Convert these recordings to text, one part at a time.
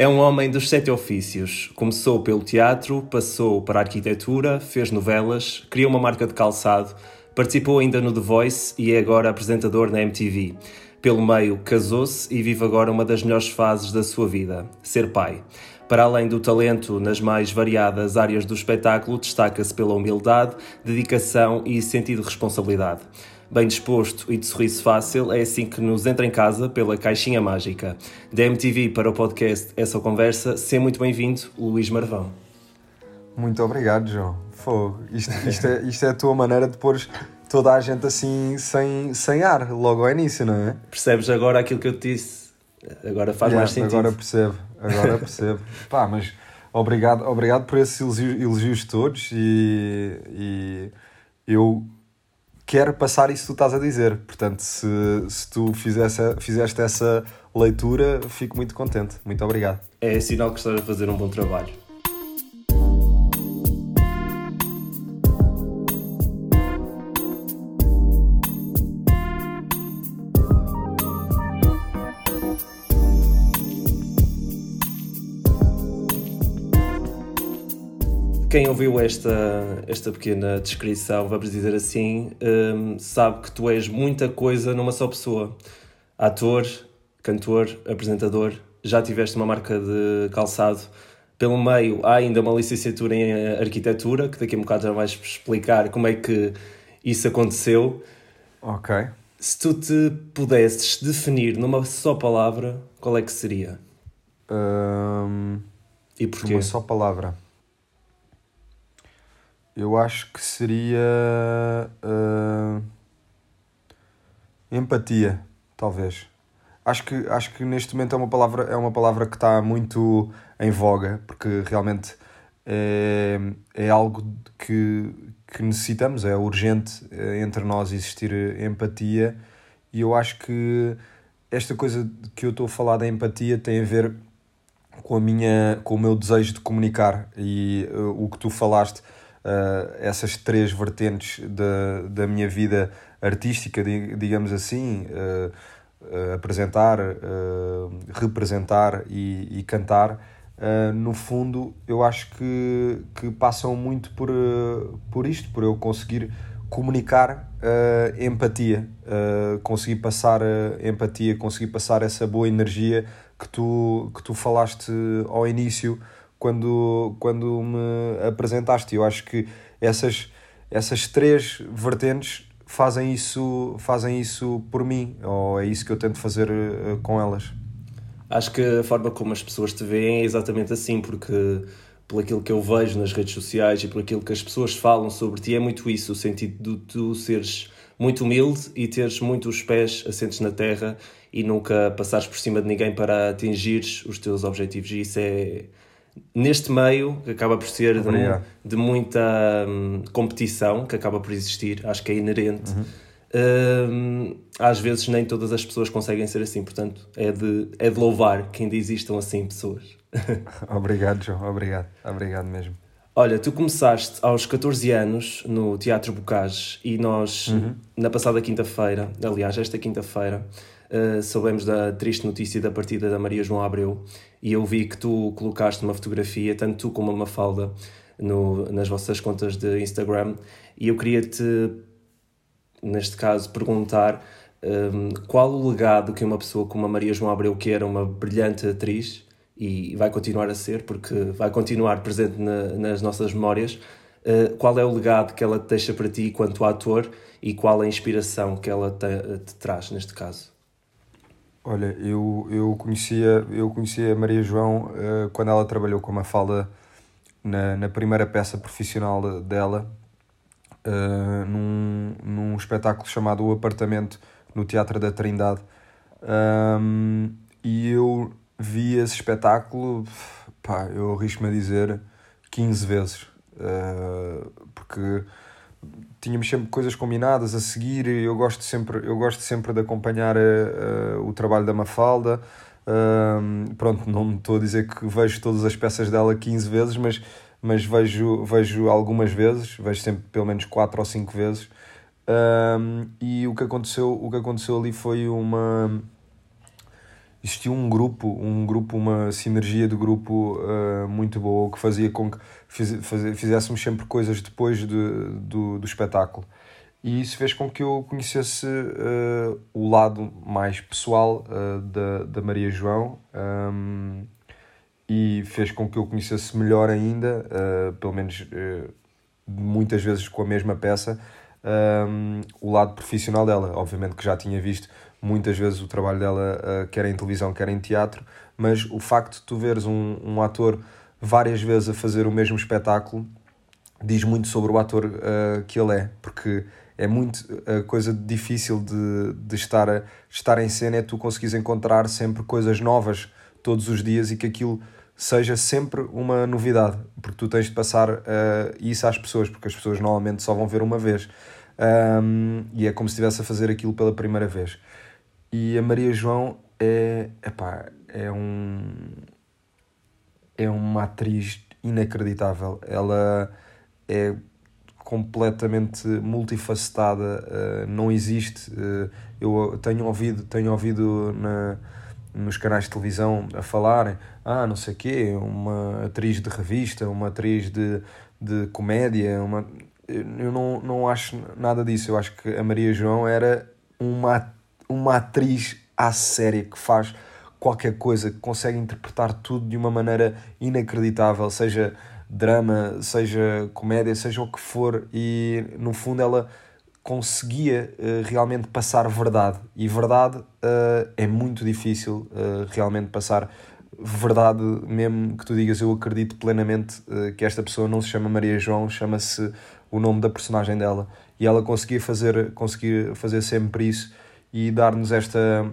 É um homem dos sete ofícios. Começou pelo teatro, passou para a arquitetura, fez novelas, criou uma marca de calçado, participou ainda no The Voice e é agora apresentador na MTV. Pelo meio, casou-se e vive agora uma das melhores fases da sua vida: ser pai. Para além do talento nas mais variadas áreas do espetáculo, destaca-se pela humildade, dedicação e sentido de responsabilidade bem disposto e de sorriso fácil, é assim que nos entra em casa pela caixinha mágica. Da MTV para o podcast Essa Conversa, seja muito bem-vindo, Luís Marvão. Muito obrigado, João. Fogo. Isto, isto, é, isto é a tua maneira de pôr toda a gente assim sem, sem ar, logo ao início, não é? Percebes agora aquilo que eu te disse? Agora faz yeah, mais sentido. Agora percebo, agora percebo. Pá, mas obrigado, obrigado por esses elogios, elogios todos e, e eu quer passar isso que tu estás a dizer. Portanto, se, se tu fizesse, fizeste essa leitura, fico muito contente. Muito obrigado. É sinal que estás a fazer um bom trabalho. Quem ouviu esta, esta pequena descrição, vamos dizer assim, um, sabe que tu és muita coisa numa só pessoa. Ator, cantor, apresentador, já tiveste uma marca de calçado. Pelo meio há ainda uma licenciatura em arquitetura, que daqui a um bocado já vais explicar como é que isso aconteceu. Ok. Se tu te pudesses definir numa só palavra, qual é que seria? Um, e porquê? Uma só palavra. Eu acho que seria uh, empatia, talvez. Acho que, acho que neste momento é uma palavra, é uma palavra que está muito em voga, porque realmente é, é algo que, que necessitamos, é urgente é, entre nós existir empatia, e eu acho que esta coisa que eu estou a falar da empatia tem a ver com, a minha, com o meu desejo de comunicar e uh, o que tu falaste uh, essas três vertentes da, da minha vida artística, digamos assim, uh, uh, apresentar, representar e, e cantar, no fundo eu acho que, que passam muito por, por isto, por eu conseguir comunicar uh, empatia, uh, conseguir passar empatia, conseguir passar essa boa energia que tu, que tu falaste ao início quando, quando me apresentaste. Eu acho que essas, essas três vertentes fazem isso, fazem isso por mim, ou é isso que eu tento fazer uh, com elas. Acho que a forma como as pessoas te veem é exatamente assim, porque por aquilo que eu vejo nas redes sociais e por aquilo que as pessoas falam sobre ti, é muito isso, o sentido de tu seres muito humilde e teres muito os pés assentes na terra e nunca passares por cima de ninguém para atingires os teus objetivos. E isso é, neste meio, que acaba por ser de, de, muita hum, competição, que acaba por existir, acho que é inerente. Uhum. Hum, às vezes nem todas as pessoas conseguem ser assim, portanto é de, é de louvar que ainda existam assim pessoas. obrigado, João, obrigado, obrigado mesmo. Olha, tu começaste aos 14 anos no Teatro Bocage e nós, uhum. na passada quinta-feira, aliás, esta quinta-feira, uh, soubemos da triste notícia da partida da Maria João Abreu e eu vi que tu colocaste uma fotografia, tanto tu como a Mafalda, no, nas vossas contas de Instagram e eu queria-te, neste caso, perguntar um, qual o legado que uma pessoa como a Maria João Abreu, que era uma brilhante atriz e vai continuar a ser, porque vai continuar presente na, nas nossas memórias, uh, qual é o legado que ela te deixa para ti enquanto ator e qual a inspiração que ela te, te traz neste caso? Olha, eu, eu, conhecia, eu conhecia a Maria João uh, quando ela trabalhou com a Mafalda na, na primeira peça profissional dela, uh, num, num espetáculo chamado O Apartamento, no Teatro da Trindade. Um, e eu vi esse espetáculo, pá, eu arrisco-me a dizer 15 vezes, uh, porque tínhamos sempre coisas combinadas a seguir. Eu gosto sempre, eu gosto sempre de acompanhar uh, o trabalho da Mafalda. Uh, pronto, não estou a dizer que vejo todas as peças dela 15 vezes, mas, mas vejo, vejo algumas vezes, vejo sempre pelo menos 4 ou 5 vezes. Uh, e o que, aconteceu, o que aconteceu ali foi uma. Existia um grupo, um grupo, uma sinergia de grupo uh, muito boa que fazia com que fiz, faz, fizéssemos sempre coisas depois de, do, do espetáculo. E isso fez com que eu conhecesse uh, o lado mais pessoal uh, da, da Maria João um, e fez com que eu conhecesse melhor ainda, pelo menos muitas vezes com a mesma peça, um, o lado profissional dela. Obviamente que já tinha visto muitas vezes o trabalho dela, uh, quer em televisão, quer em teatro, mas o facto de tu veres um, um ator várias vezes a fazer o mesmo espetáculo diz muito sobre o ator uh, que ele é, porque é muito a coisa difícil de, de estar, a, estar em cena é tu conseguires encontrar sempre coisas novas todos os dias e que aquilo seja sempre uma novidade, porque tu tens de passar uh, isso às pessoas, porque as pessoas normalmente só vão ver uma vez. Um, e é como se estivesse a fazer aquilo pela primeira vez. E a Maria João é, epá, é um é uma atriz inacreditável. Ela é completamente multifacetada, uh, não existe. Uh, eu tenho ouvido, tenho ouvido na, nos canais de televisão a falarem, ah, não sei o quê, uma atriz de revista, uma atriz de, de comédia, uma... eu não, não acho nada disso. Eu acho que a Maria João era uma atriz uma atriz à série que faz qualquer coisa, que consegue interpretar tudo de uma maneira inacreditável, seja drama, seja comédia, seja o que for, e no fundo ela conseguia uh, realmente passar verdade. E verdade uh, é muito difícil uh, realmente passar verdade, mesmo que tu digas eu acredito plenamente que esta pessoa não se chama Maria João, chama-se o nome da personagem dela. E ela conseguia fazer, conseguia fazer sempre isso e dar-nos esta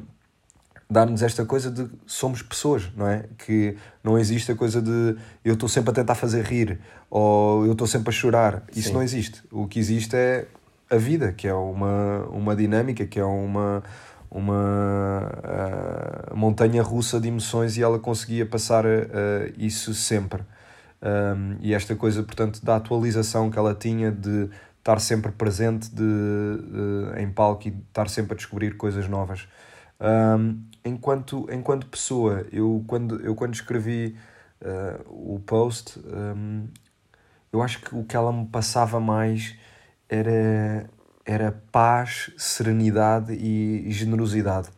dar-nos esta coisa de somos pessoas, não é? Que não existe a coisa de eu estou sempre a tentar fazer rir ou eu estou sempre a chorar. Isso Sim. não existe. O que existe é a vida, que é uma, uma dinâmica, que é uma, uma uh, montanha russa de emoções e ela conseguia passar uh, isso sempre. Um, e esta coisa, portanto, da atualização que ela tinha de estar sempre presente de, de, em palco e estar sempre a descobrir coisas novas. Um, enquanto, enquanto pessoa, eu quando, eu quando escrevi uh, o post, um, eu acho que o que ela me passava mais era, era paz, serenidade e, e generosidade.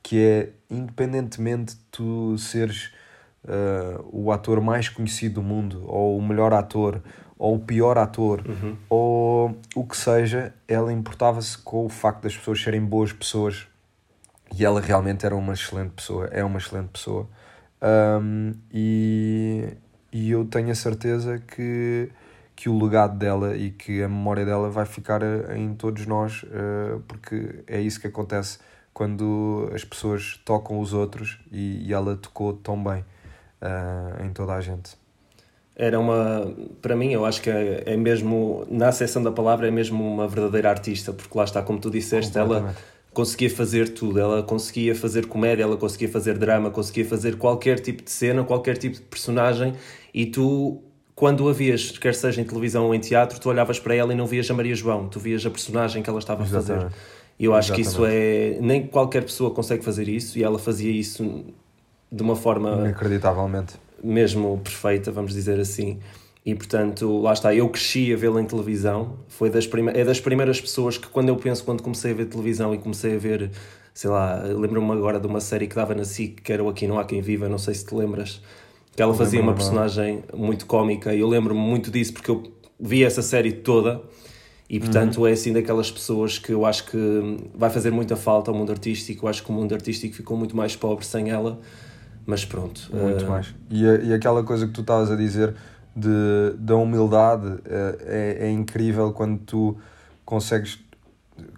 Que é, independentemente de tu seres uh, o ator mais conhecido do mundo, ou o melhor ator, ou o pior ator, uhum. ou o que seja, ela importava-se com o facto das pessoas serem boas pessoas e ela realmente era uma excelente pessoa, é uma excelente pessoa. Um, e, e eu tenho a certeza que, que o legado dela e que a memória dela vai ficar eh, em todos nós, uh, porque é isso que acontece quando as pessoas tocam os outros e, e ela tocou tão bem uh, em toda a gente era uma para mim eu acho que é, é mesmo na acessão da palavra é mesmo uma verdadeira artista porque lá está como tu disseste ela conseguia fazer tudo ela conseguia fazer comédia ela conseguia fazer drama conseguia fazer qualquer tipo de cena qualquer tipo de personagem e tu quando a vias quer seja em televisão ou em teatro tu olhavas para ela e não vias a Maria João tu vias a personagem que ela estava Exatamente. a fazer e eu acho Exatamente. que isso é nem qualquer pessoa consegue fazer isso e ela fazia isso de uma forma inacreditavelmente mesmo perfeita, vamos dizer assim. E portanto, lá está, eu cresci a vê-la em televisão. Foi das prime é das primeiras pessoas que, quando eu penso, quando comecei a ver televisão e comecei a ver, sei lá, lembro-me agora de uma série que dava na SIC, que era o Aqui Não Há Quem Viva, não sei se te lembras, que ela fazia uma personagem muito cómica. E eu lembro-me muito disso porque eu vi essa série toda. E portanto uhum. é assim daquelas pessoas que eu acho que vai fazer muita falta ao mundo artístico. Eu acho que o mundo artístico ficou muito mais pobre sem ela. Mas pronto. Muito uh... mais. E, e aquela coisa que tu estavas a dizer de, da humildade uh, é, é incrível quando tu consegues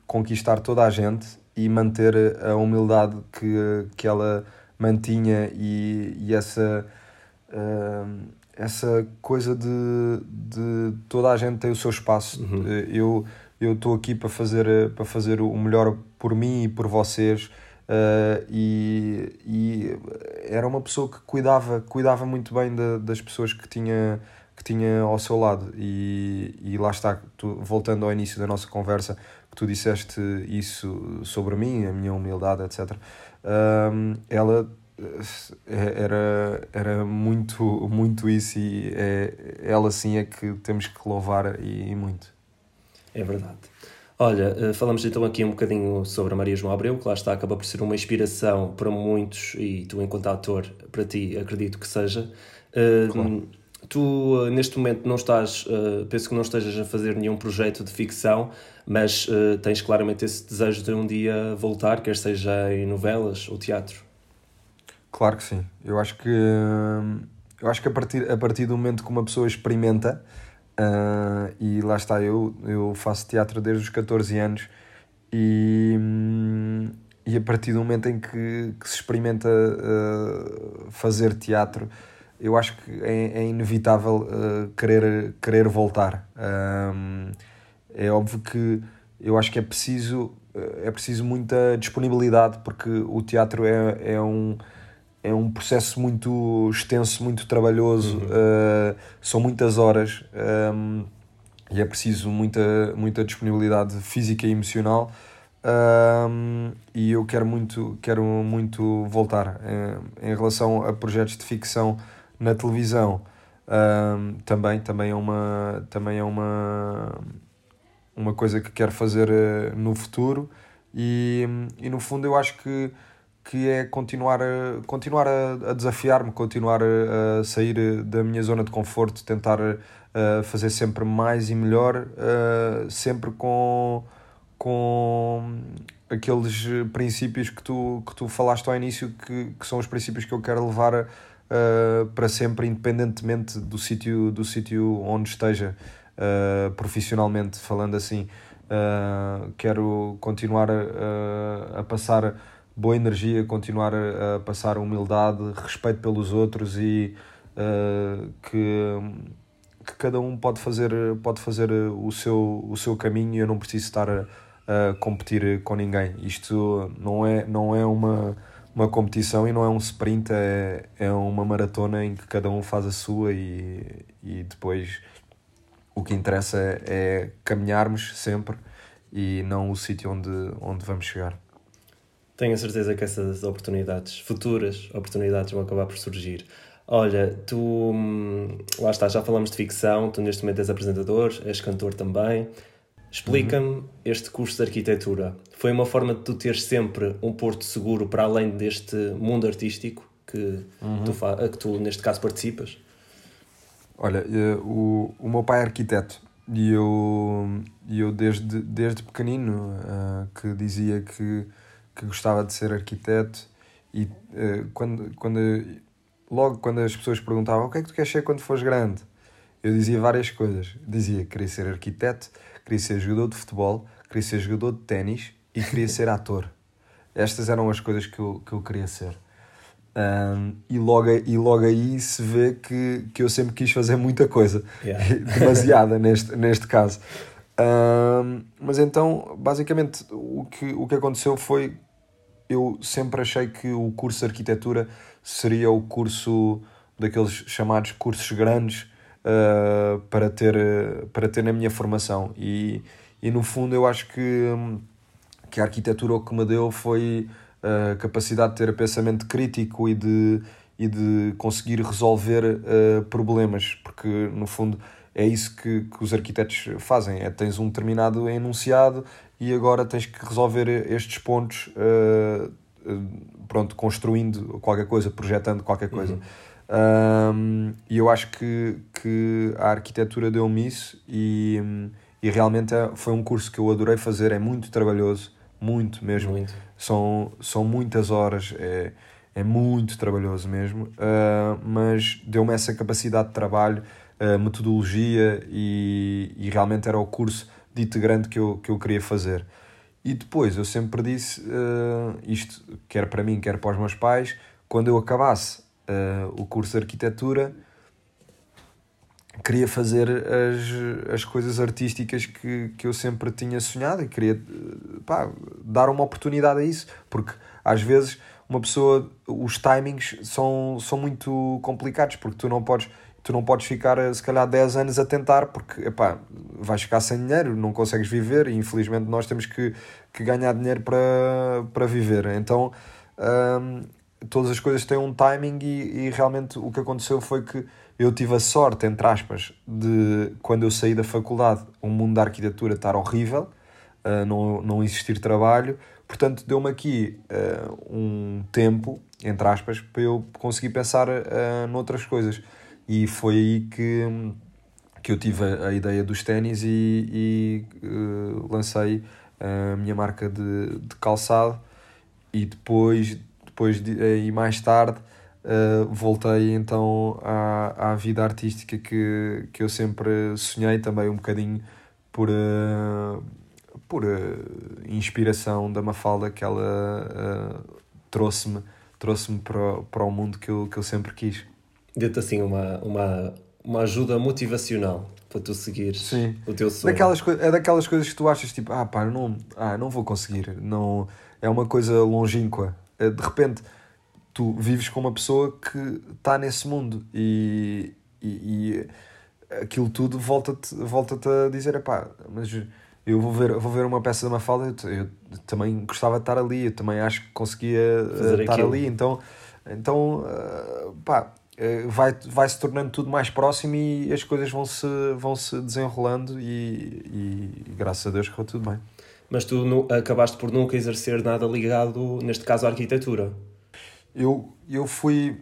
conquistar toda a gente e manter a humildade que, que ela mantinha e, e essa, uh, essa coisa de, de toda a gente tem o seu espaço. Uhum. Eu eu estou aqui para fazer, para fazer o melhor por mim e por vocês Uh, e, e, era uma pessoa que cuidava, cuidava muito bem de, das pessoas que tinha, que tinha ao seu lado. E, e lá está, tu, voltando ao início da nossa conversa, que tu disseste isso sobre mim, a minha humildade, etc. Um, ela eh, era, era muito, muito isso e é, ela sim é que temos que louvar e, e muito. É verdade. Olha, eh, falamos então aqui um bocadinho sobre a Maria João Abreu, que lá está, acaba por ser uma inspiração para muitos e tu, enquanto ator, para ti, acredito que seja. Eh, claro. Tu, neste momento, não estás, penso que não estejas a fazer nenhum projeto de ficção, mas tens claramente esse desejo de um dia voltar, quer seja em novelas ou teatro. Claro que sim. Eu acho que, eu acho que a, partir, a partir do momento que uma pessoa experimenta, uh, e lá está, eu, eu faço teatro desde os 14 anos, e, e a partir do momento em que, que se experimenta uh, fazer teatro, eu acho que é, é inevitável uh, querer, querer voltar. é óbvio que eu acho que é preciso, é preciso muita disponibilidade, porque o teatro é, é um é um processo muito extenso, muito trabalhoso, uhum. uh, são muitas horas um, ehm, e é preciso muita, muita disponibilidade física e emocional. Um, ehm, e eu quero muito, quero muito voltar. Em, em relação a projetos de ficção na televisão, um, ehm, também, também é, uma, também é uma, uma coisa que quero fazer uh, no futuro. E, e no fundo, eu acho que que é continuar a, continuar a, a desafiar-me, continuar a, a, sair da minha zona de conforto, tentar a fazer sempre mais e melhor, sempre com, com aqueles princípios que tu, que tu falaste ao início, que, que são os princípios que eu quero levar para sempre, independentemente do sítio do sítio onde esteja, profissionalmente falando assim. quero continuar a, a passar boa energia, continuar a, a passar humildade, respeito pelos outros e uh, que, que cada um pode fazer, pode fazer o, seu, o seu caminho e eu não preciso estar a, a competir com ninguém. Isto não é, não é uma, uma competição e não é um sprint, é, é uma maratona em que cada um faz a sua e, e depois o que interessa é, é caminharmos sempre e não o sítio onde, onde vamos chegar. Tenho a certeza que essas oportunidades, futuras oportunidades, vão acabar por surgir. Olha, tu, hum, lá está, já falamos de ficção, tu neste momento és apresentador, és cantor também. Explica-me uhum. este curso de arquitetura. Foi uma forma de tu teres sempre um porto seguro para além deste mundo artístico que, uhum. tu, que tu, neste caso, participas? Olha, eh, o, o meu pai é arquiteto e eu, eu desde, desde pequenino uh, que dizia que que gostava de ser arquiteto e uh, quando, quando logo quando as pessoas perguntavam o que é que tu queres ser quando fores grande? Eu dizia várias coisas. Dizia que queria ser arquiteto queria ser jogador de futebol queria ser jogador de ténis e queria ser ator. Estas eram as coisas que eu, que eu queria ser. Um, e, logo, e logo aí se vê que, que eu sempre quis fazer muita coisa. Yeah. demasiada neste, neste caso mas então, basicamente, o que, o que aconteceu foi. Eu sempre achei que o curso de arquitetura seria o curso daqueles chamados cursos grandes uh, para, ter, para ter na minha formação. E, e no fundo, eu acho que, que a arquitetura o que me deu foi a capacidade de ter pensamento crítico e de, e de conseguir resolver uh, problemas, porque no fundo é isso que, que os arquitetos fazem. É, tens um determinado enunciado e agora tens que resolver estes pontos, uh, pronto, construindo qualquer coisa, projetando qualquer coisa. Uhum. Um, e eu acho que, que a arquitetura deu-me isso e, e realmente é, foi um curso que eu adorei fazer, é muito trabalhoso, muito mesmo. Muito. São, são muitas horas, é, é muito trabalhoso mesmo, uh, mas deu-me essa capacidade de trabalho metodologia e, e realmente era o curso de integrante que eu, que eu queria fazer. E depois eu sempre disse uh, isto, quer para mim, quer para os meus pais, quando eu acabasse uh, o curso de arquitetura, queria fazer as, as coisas artísticas que, que eu sempre tinha sonhado e queria pá, dar uma oportunidade a isso, porque às vezes uma pessoa, os timings são, são muito complicados, porque tu não podes tu não podes ficar, se calhar, 10 anos a tentar, porque, epá, vais ficar sem dinheiro, não consegues viver, e infelizmente nós temos que, que ganhar dinheiro para, para viver. Então, hum, todas as coisas têm um timing, e, e realmente o que aconteceu foi que eu tive a sorte, entre aspas, de quando eu saí da faculdade, o mundo da arquitetura estar horrível, uh, não, não existir trabalho, portanto, deu-me aqui uh, um tempo, entre aspas, para eu conseguir pensar uh, noutras coisas. E foi aí que, que eu tive a, a ideia dos ténis e, e uh, lancei a minha marca de, de calçado. E depois, depois de, e mais tarde, uh, voltei então à, à vida artística que, que eu sempre sonhei, também um bocadinho por. Uh, por inspiração da Mafalda que ela trouxe-me trouxe-me para, para o mundo que eu, que eu sempre quis deu-te assim uma, uma, uma ajuda motivacional para tu seguir Sim. o teu sonho. Daquelas, é daquelas coisas que tu achas tipo, ah pá, não, ah, não vou conseguir, não, é uma coisa longínqua. Eh, de repente, tu vives com uma pessoa que está nesse mundo e, e, e aquilo tudo volta-te volta a dizer, pá, mas eu vou ver, vou ver uma peça de Mafalda, eu, eu também gostava de estar ali, eu também acho que conseguia eh, Fazer estar aquilo. ali, então, então uh, pá, eh, vai, vai se tornando tudo mais próximo e as coisas vão se, vão -se desenrolando e, e, graças a Deus correu tudo bem. Mas tu nu, acabaste por nunca exercer nada ligado, neste caso, à arquitetura? Eu, eu fui.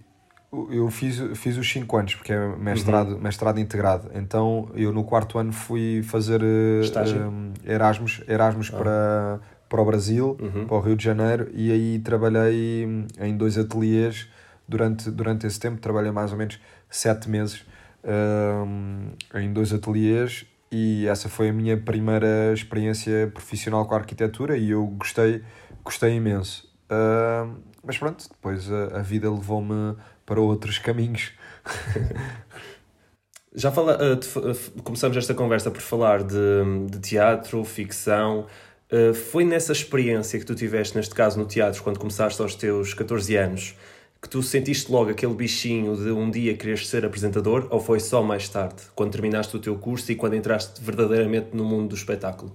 Eu fiz, fiz os 5 anos, porque é mestrado, uhum. mestrado integrado. Então eu no quarto ano fui fazer um, eh, Erasmus, Erasmus ah. para, para o Brasil, uhum. para o Rio de Janeiro, e aí trabalhei em dois ateliês durante, durante esse tempo. Trabalhei mais ou menos sete meses um, em dois ateliês e essa foi a minha primeira experiência profissional com a arquitetura e eu gostei, gostei imenso. Uh, mas pronto, depois a, a vida levou-me para outros caminhos. Já fala, uh, começamos esta conversa por falar de, de teatro, ficção. Uh, foi nessa experiência que tu tiveste, neste caso no teatro, quando começaste aos teus 14 anos, que tu sentiste logo aquele bichinho de um dia quereres ser apresentador ou foi só mais tarde, quando terminaste o teu curso e quando entraste verdadeiramente no mundo do espetáculo?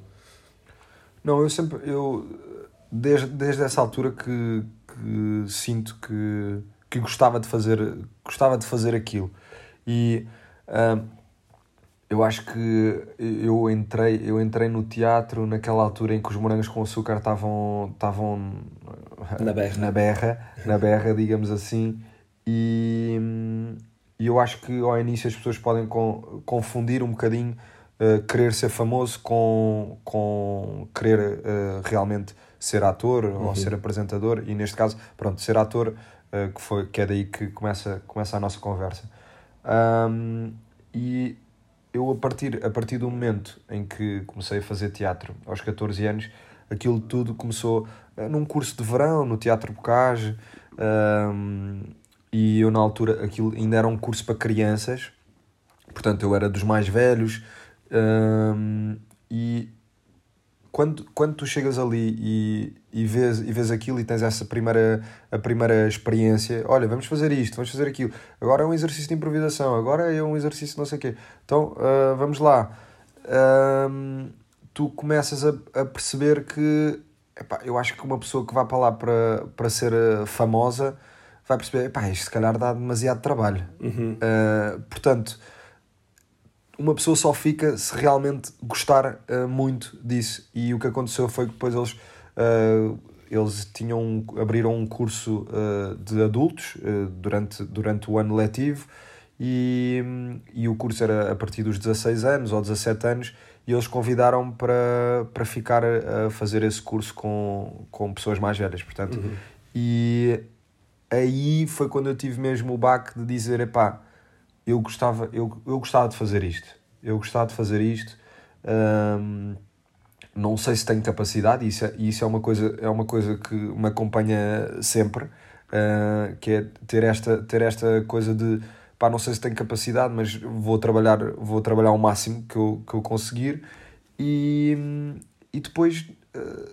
Não, eu sempre, eu, desde, desde essa altura que, que sinto que, que gostava de fazer, gostava de fazer aquilo. E uh, eu acho que eu entrei, eu entrei no teatro naquela altura em que os morangos com açúcar estavam estavam na berra, na berra, na berra digamos assim, e, e eu acho que ao início as pessoas podem confundir um bocadinho uh, querer ser famoso com, com querer uh, realmente ser ator uhum. ou ser apresentador, e neste caso, pronto, ser ator, uh, que, foi, que é daí que começa, começa a nossa conversa. Um, e eu a partir, a partir do momento em que comecei a fazer teatro, aos 14 anos, aquilo tudo começou num curso de verão, no Teatro Bocage, um, e eu na altura, aquilo ainda era um curso para crianças, portanto eu era dos mais velhos, um, e quando, quando tu chegas ali e, e, vês, e vês aquilo e tens essa primeira, a primeira experiência, olha, vamos fazer isto, vamos fazer aquilo, agora é um exercício de improvisação, agora é um exercício não sei o quê, então uh, vamos lá. Um, tu começas a, a perceber que epá, eu acho que uma pessoa que vai para lá para, para ser ah, famosa vai perceber, epá, isto se calhar dá demasiado trabalho. Uhum. Uh, portanto, uma pessoa só fica se realmente gostar uh, muito disso. E o que aconteceu foi que depois eles, uh, eles tinham, abriram um curso de adultos durante, durante o ano letivo e, e o curso era a partir dos 16 anos ou 17 anos e eles convidaram para, para ficar a fazer esse curso com, com pessoas mais velhas, portanto. Uhum. E aí foi quando eu tive mesmo o baque de dizer, epá, eu gostava, eu, eu gostava de fazer isto. Eu gostava de fazer isto. Não sei se tenho capacidade, e isso é, isso é, uma, coisa, é uma coisa que me acompanha sempre, uh, que é ter esta, ter esta coisa de pá, não sei se tenho capacidade, mas vou trabalhar, vou trabalhar o máximo que eu, que eu conseguir. E, e depois uh,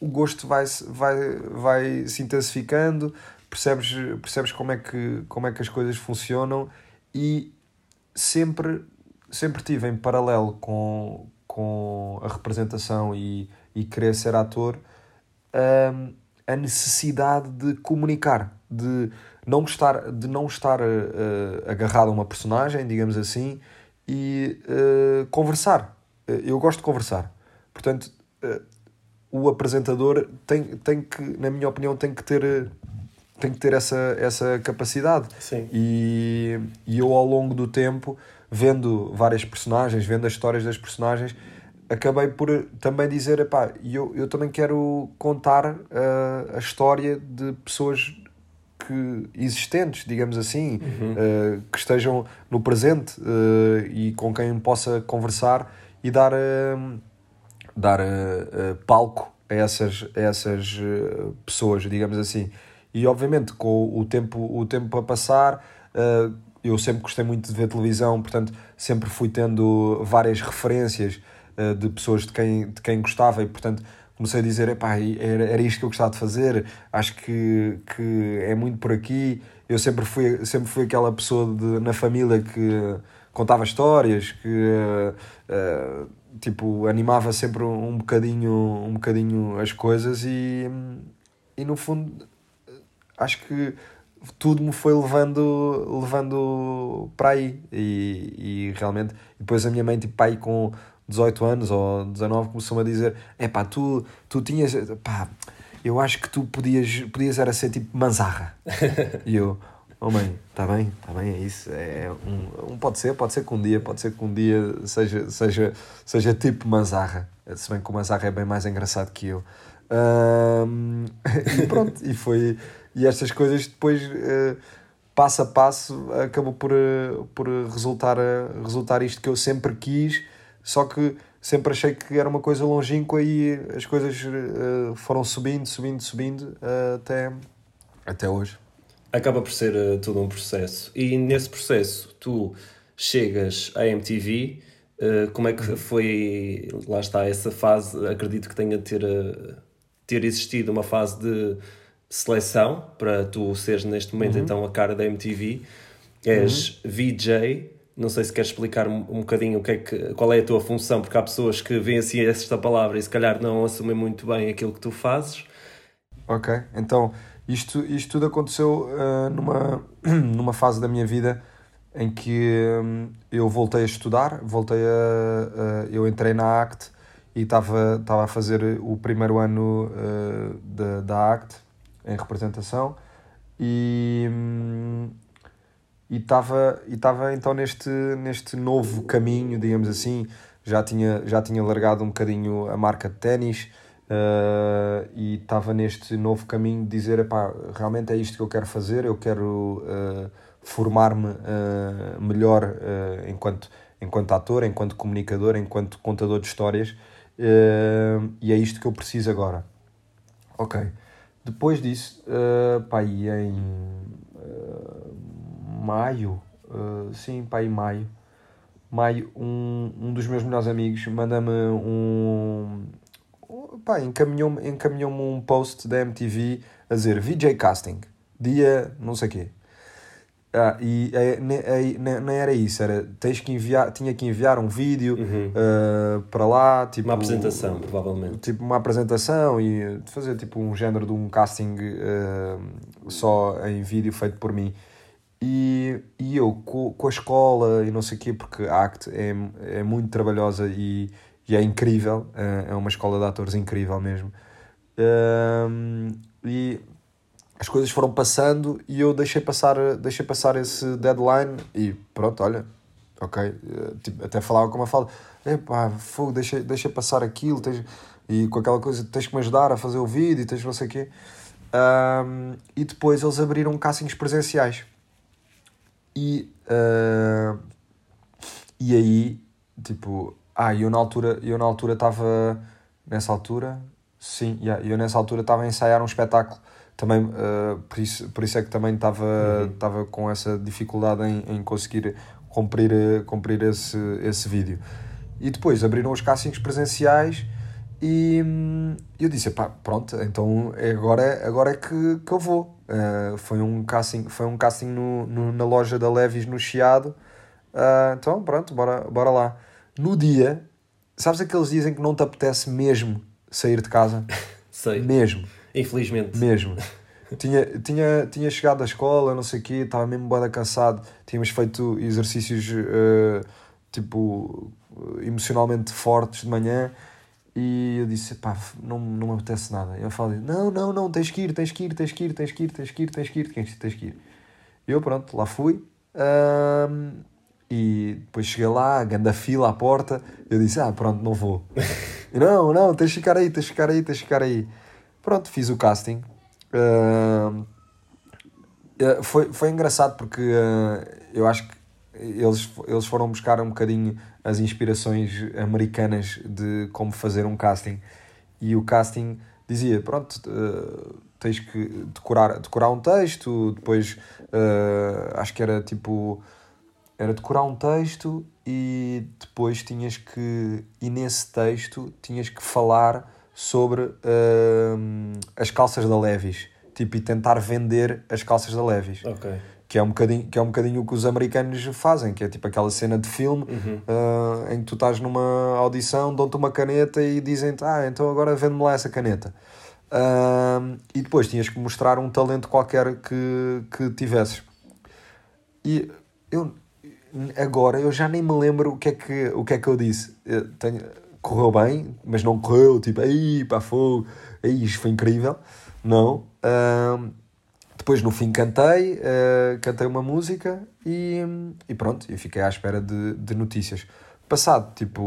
o gosto vai, vai, vai se intensificando, percebes, percebes como, é que, como é que as coisas funcionam. E sempre, sempre tive em paralelo com, com a representação e, e querer ser ator um, a necessidade de comunicar, de não estar, de não estar uh, agarrado a uma personagem, digamos assim, e uh, conversar. eu gosto de conversar. Portanto, o apresentador tem, tem que, na minha opinião, tem que ter tem que ter essa, essa capacidade. Sim. E, e eu, ao longo do tempo, vendo várias personagens, vendo as histórias das personagens, acabei por também dizer: epá, eu, eu também quero contar uh, a história de pessoas que, existentes, digamos assim, uhum. uh, que estejam no presente uh, e com quem possa conversar e dar, dar palco a essas, a essas pessoas, digamos assim. E obviamente com o tempo, o tempo a passar, uh, eu sempre gostei muito de ver televisão, portanto sempre fui tendo várias referências uh, de pessoas de quem, de quem gostava e portanto comecei a dizer, epá, era, era isto que eu gostava de fazer, acho que, que é muito por aqui. Eu sempre fui, sempre fui aquela pessoa de, na família que contava histórias, que uh, tipo, animava sempre um bocadinho, um bocadinho as coisas e, e no fundo acho que tudo me foi levando, levando para aí. E, e realmente, depois a minha mãe, tipo, pai com 18 anos ou 19, começou-me a dizer: é pá, tu, tu tinhas, pá, eu acho que tu podias, podias era ser tipo manzarra. e eu, oh mãe, está bem, está bem, é isso. É um, um, pode ser, pode ser que um dia, pode ser que um dia seja, seja, seja tipo manzarra. Se bem que o manzarra é bem mais engraçado que eu. Um, e pronto, e foi e estas coisas depois, uh, passo a passo, acabou por, uh, por resultar, resultar isto que eu sempre quis, só que sempre achei que era uma coisa longínqua e as coisas uh, foram subindo, subindo, subindo uh, até, até hoje. Acaba por ser uh, todo um processo. E nesse processo, tu chegas à MTV, como é que foi, lá está, essa fase? Acredito que tenha de ter, ter existido uma fase de seleção para tu seres neste momento uhum. então a cara da MTV. És uhum. VJ, não sei se queres explicar um, bocadinho o que é que, qual é a tua função, porque há pessoas que veem assim esta palavra e se calhar não assumem muito bem aquilo que tu fazes. Ok, então isto, isto tudo aconteceu uh, numa, numa fase da minha vida em que um, eu voltei a estudar, voltei a, eu entrei na ACT e estava a fazer o primeiro ano uh, da, da ACT em representação e e estava e estava então neste neste novo caminho digamos assim já tinha já tinha largado um bocadinho a marca de ténis uh, e estava neste novo caminho de dizer realmente é isto que eu quero fazer eu quero uh, formar-me uh, melhor enquanto enquanto ator enquanto comunicador enquanto contador de histórias e é isto que eu preciso agora. Ok. Depois disso, uh, pá, em maio, uh, sim, pá, em maio, maio, um, um dos meus melhores amigos manda-me um. Pá, encaminhou-me encaminhou um post da MTV a dizer VJ Casting, dia não sei quê. Ah, e é, nem era isso, era tens que enviar, tinha que enviar um vídeo uhum. uh, para lá, tipo uma apresentação, provavelmente. Tipo uma apresentação e fazer tipo um género de um casting uh, só em vídeo feito por mim. E, e eu com, com a escola e não sei o quê, porque a ACT é, é muito trabalhosa e, e é incrível, uh, é uma escola de atores incrível mesmo. e as coisas foram passando e eu deixei passar, deixei passar esse deadline e pronto, olha, ok, eh, tipo, até falava como eu falo, epá, fogo, deixei, deixei passar aquilo, tens, e com aquela coisa, tens que me ajudar a fazer o vídeo, tens não sei o quê. Um, e depois eles abriram castings presenciais. E, uh, e aí, tipo, ah, eu na altura eu na altura estava, nessa altura, sim, yeah, eu nessa altura estava a ensaiar um espetáculo também uh, por, isso, por isso é que também estava uhum. com essa dificuldade em, em conseguir cumprir, cumprir esse, esse vídeo. E depois abriram os castings presenciais e hum, eu disse, pá, pronto, então é agora, agora é que, que eu vou. Uh, foi um casting, foi um casting no, no, na loja da Levis no Chiado Uh, então, pronto, bora, bora lá. No dia, sabes aqueles dias em que não te apetece mesmo sair de casa? Sei. Mesmo. Infelizmente. Mesmo. tinha, tinha, tinha chegado da escola, não sei o quê, estava mesmo boada cansado. Tínhamos feito exercícios uh, tipo emocionalmente fortes de manhã e eu disse, pá, não, não me apetece nada. Eu falei, não, não, não, tens que ir, tens que ir, tens que ir, tens que ir, tens que ir, tens que ir, tens que ir. Tens que ir. Eu, pronto, lá fui. Um, e depois cheguei lá, ganda fila à porta. Eu disse, ah, pronto, não vou. não, não, tens de ficar aí, tens de ficar aí, tens de ficar aí. Pronto, fiz o casting. Uh, foi, foi engraçado porque uh, eu acho que eles, eles foram buscar um bocadinho as inspirações americanas de como fazer um casting. E o casting dizia: pronto, uh, tens que decorar, decorar um texto, depois uh, acho que era tipo. Era decorar um texto e depois tinhas que. E nesse texto tinhas que falar sobre uh, as calças da Levis. Tipo, e tentar vender as calças da Levis. Ok que é um bocadinho, que é um bocadinho o que os americanos fazem, que é tipo aquela cena de filme uhum. uh, em que tu estás numa audição, dão-te uma caneta e dizem-te, ah, então agora vende-me lá essa caneta. Uh, e depois tinhas que mostrar um talento qualquer que, que tivesses. E eu agora eu já nem me lembro o que é que, o que, é que eu disse. Eu tenho, correu bem, mas não correu, tipo, aí pá, fogo, aí isto foi incrível. Não. Uh, depois no fim cantei, uh, cantei uma música e, e pronto, eu fiquei à espera de, de notícias. Passado tipo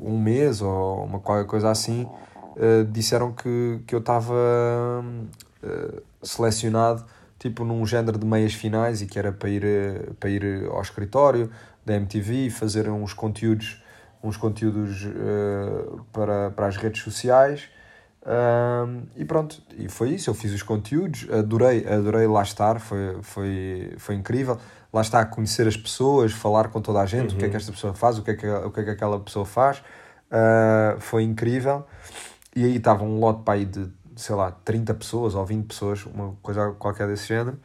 um mês ou uma qualquer coisa assim, uh, disseram que, que eu estava uh, selecionado tipo num género de meias finais e que era para ir, para ir ao escritório da MTV e fazer uns conteúdos, uns conteúdos para, para as redes sociais um, e pronto, e foi isso. Eu fiz os conteúdos, adorei, adorei lá estar, foi, foi, foi incrível. Lá está a conhecer as pessoas, falar com toda a gente, uhum. o que é que uhum. esta pessoa faz, o que é que, o que, é que aquela pessoa faz. Uh, foi incrível. E aí estava um lote para aí de, sei lá, 30 pessoas ou 20 pessoas, uma coisa qualquer desse género.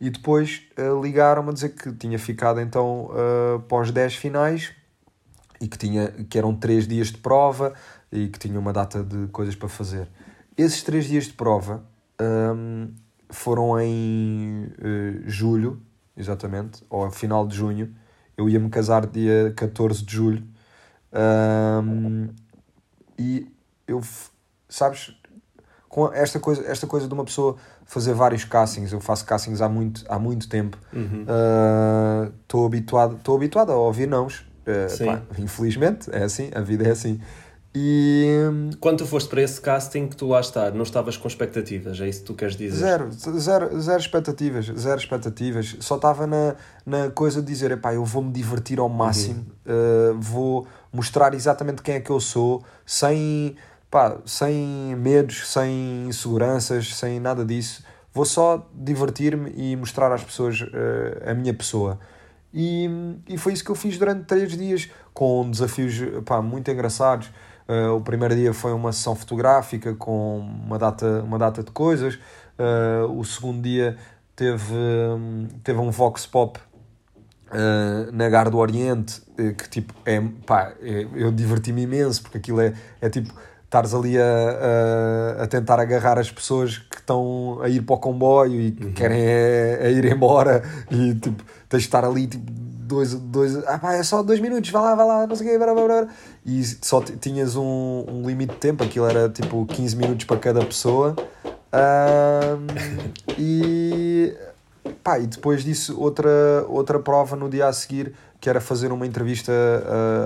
E depois uh, ligaram-me a dizer que tinha ficado então uh, pós 10 finais e que, tinha, que eram 3 dias de prova e que tinha uma data de coisas para fazer. Esses três dias de prova um, foram em uh, julho, exatamente, ou final de junho. Eu ia me casar dia 14 de julho. Um, e eu, sabes, com esta coisa, esta coisa de uma pessoa fazer vários castings, eu faço castings há muito, há muito tempo. Estou uhum. uh, habituado, habituado a ouvir nãos. Uh, pá, infelizmente, é assim, a vida é assim. E... Quando tu foste para esse casting que tu lá está, não estavas com expectativas, é isso que tu queres dizer? Zero, zero, zero expectativas, zero expectativas. Só estava na, na coisa de dizer, epá, eu vou-me divertir ao máximo, uhum. uh, vou mostrar exatamente quem é que eu sou, sem, pá, sem medos, sem inseguranças, sem nada disso. Vou só divertir-me e mostrar às pessoas uh, a minha pessoa. E, e foi isso que eu fiz durante três dias, com desafios pá, muito engraçados. Uh, o primeiro dia foi uma sessão fotográfica com uma data, uma data de coisas. Uh, o segundo dia teve, um, teve um vox pop uh, na Gar do Oriente, que tipo, é, pá, é, eu diverti-me imenso, porque aquilo é, é tipo, estares ali a, a, a, tentar agarrar as pessoas que estão a ir para o comboio e que uhum. querem é, é ir embora e tipo, tens de estar ali tipo, dois, dois, ah pá, é só dois minutos, vá lá, vá lá, não sei o quê, blá, blá, blá. e só tinhas um, um limite de tempo, aquilo era tipo 15 minutos para cada pessoa. Um, e pá, e depois disso, outra, outra prova no dia a seguir, que era fazer uma entrevista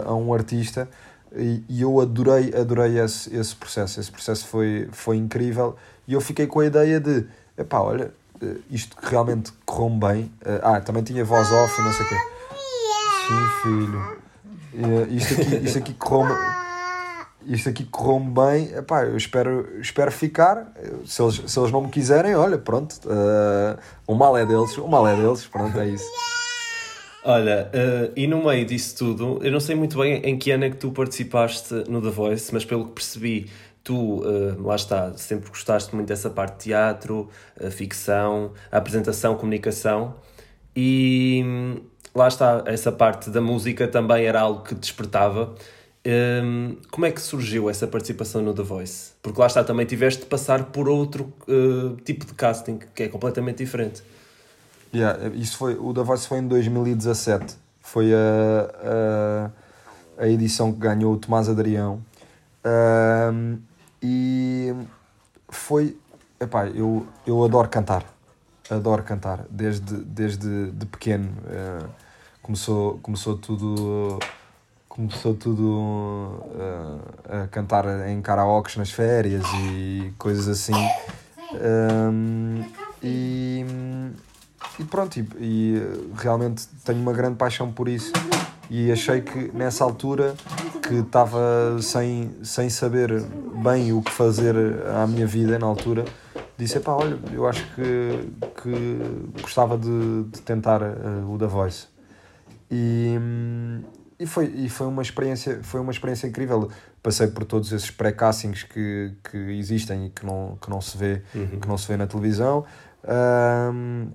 a, a um artista. E, eu adorei, adorei esse, esse processo. Esse processo foi, foi incrível. E eu fiquei com a ideia de, epá, olha, eh, isto realmente correu bem. Eh, ah, também tinha voz off não sei o quê. Sim, filho. Uh, isto aqui, isto aqui correu isto aqui correu bem, epá, eu espero, espero ficar. Se eles, se eles não me quiserem, olha, pronto, uh, o mal é deles, o mal é deles, pronto, é isso. Olha, uh, e no meio disso tudo, eu não sei muito bem em que ano é que tu participaste no The Voice, mas pelo que percebi, tu, uh, lá está, sempre gostaste muito dessa parte de teatro, uh, ficção, apresentação, comunicação, e lá está, essa parte da música também era algo que despertava. Um, como é que surgiu essa participação no The Voice? Porque lá está, também tiveste de passar por outro uh, tipo de casting, que é completamente diferente. Yeah, isso foi, o The Voice foi em 2017. Foi a, a, a edição que ganhou o Tomás Adrião. Um, e foi. Epá, eu, eu adoro cantar. Adoro cantar. Desde, desde de pequeno. Uh, começou, começou tudo começou tudo uh, a cantar em karaokes nas férias e coisas assim. Um, e, e pronto, e, e, realmente tenho uma grande paixão por isso. E achei que nessa altura que estava sem, sem saber bem o que fazer à minha vida na altura, disse, pá, olha, eu acho que, que gostava de, de tentar uh, o da Voice. E, e foi, e foi uma experiência foi uma experiência incrível passei por todos esses pré-castings que, que existem e que não, que não se vê uhum. que não se vê na televisão um,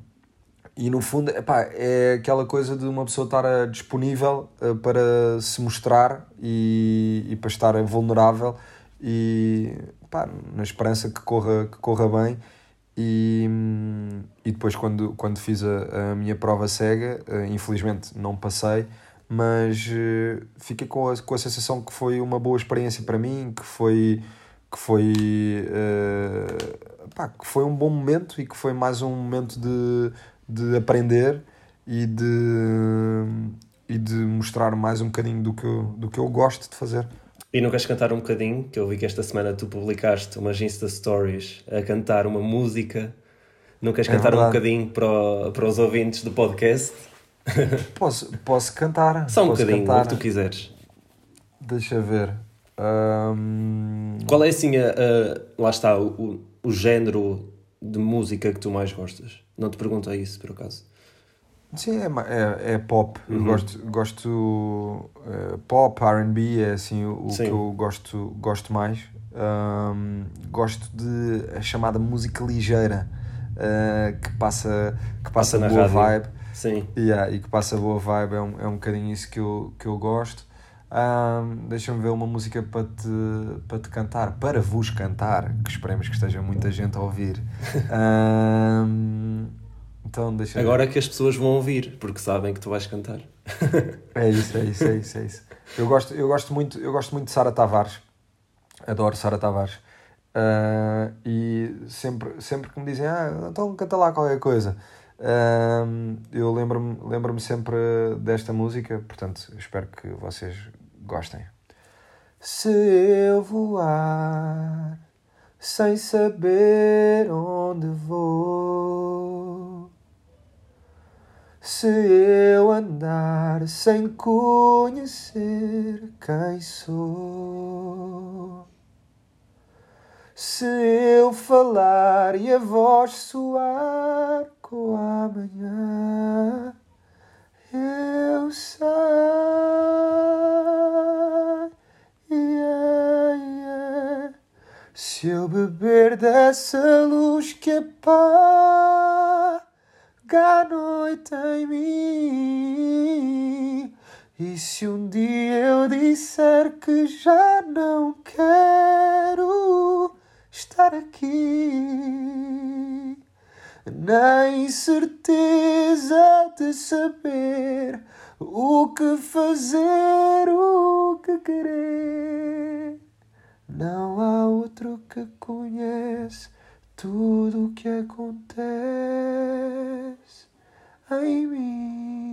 e no fundo epá, é aquela coisa de uma pessoa estar disponível uh, para se mostrar e, e para estar vulnerável e epá, na esperança que corra, que corra bem. E, e depois quando, quando fiz a, a minha prova cega uh, infelizmente não passei mas fiquei com a, com a sensação que foi uma boa experiência para mim, que foi, que foi, pá, que foi um bom momento e que foi mais um momento de, de aprender e de, e de mostrar mais um bocadinho do que, eu, do que eu gosto de fazer. E não queres cantar um bocadinho? Que eu vi que esta semana tu publicaste umas Insta Stories a cantar uma música. Não queres é cantar verdade. um bocadinho para, para os ouvintes do podcast? posso, posso cantar. Só um posso bocadinho, cantar. o que tu quiseres. Deixa ver. Um... Qual é assim a, a, lá está o, o, género de música que tu mais gostas? Não te pergunto isso por acaso. Sim, é, é, é pop. Uhum. Eu gosto, gosto uh, pop, RB é assim o, que eu gosto, gosto mais. Um, gosto de a chamada música ligeira uh, que passa, que passa, passa boa rádio. vibe Sim. Yeah, e que passa boa vibe, é um, é um bocadinho isso que eu, que eu gosto. Um, Deixa-me ver uma música para te, para te cantar, para vos cantar, que esperemos que esteja muita gente a ouvir. Um, então deixa Agora ver. que as pessoas vão ouvir, porque sabem que tu vais cantar. é isso, é isso, é isso, é isso. Eu gosto, eu gosto muito, eu gosto muito de Sara Tavares. Adoro Sara Tavares. Uh, e sempre, sempre que me dizem, ah, então canta lá qualquer coisa. Um, eu lembro-me lembro sempre desta música, portanto, espero que vocês gostem. Se eu voar sem saber onde vou, se eu andar sem conhecer quem sou. Se eu falar e a voz soar com amanhã, eu sei. Yeah, yeah. Se eu beber dessa luz que apaga a noite em mim, e se um dia eu disser que já não quero estar aqui. Na incerteza de saber o que fazer, o que querer. Não há outro que conhece tudo o que acontece em mim.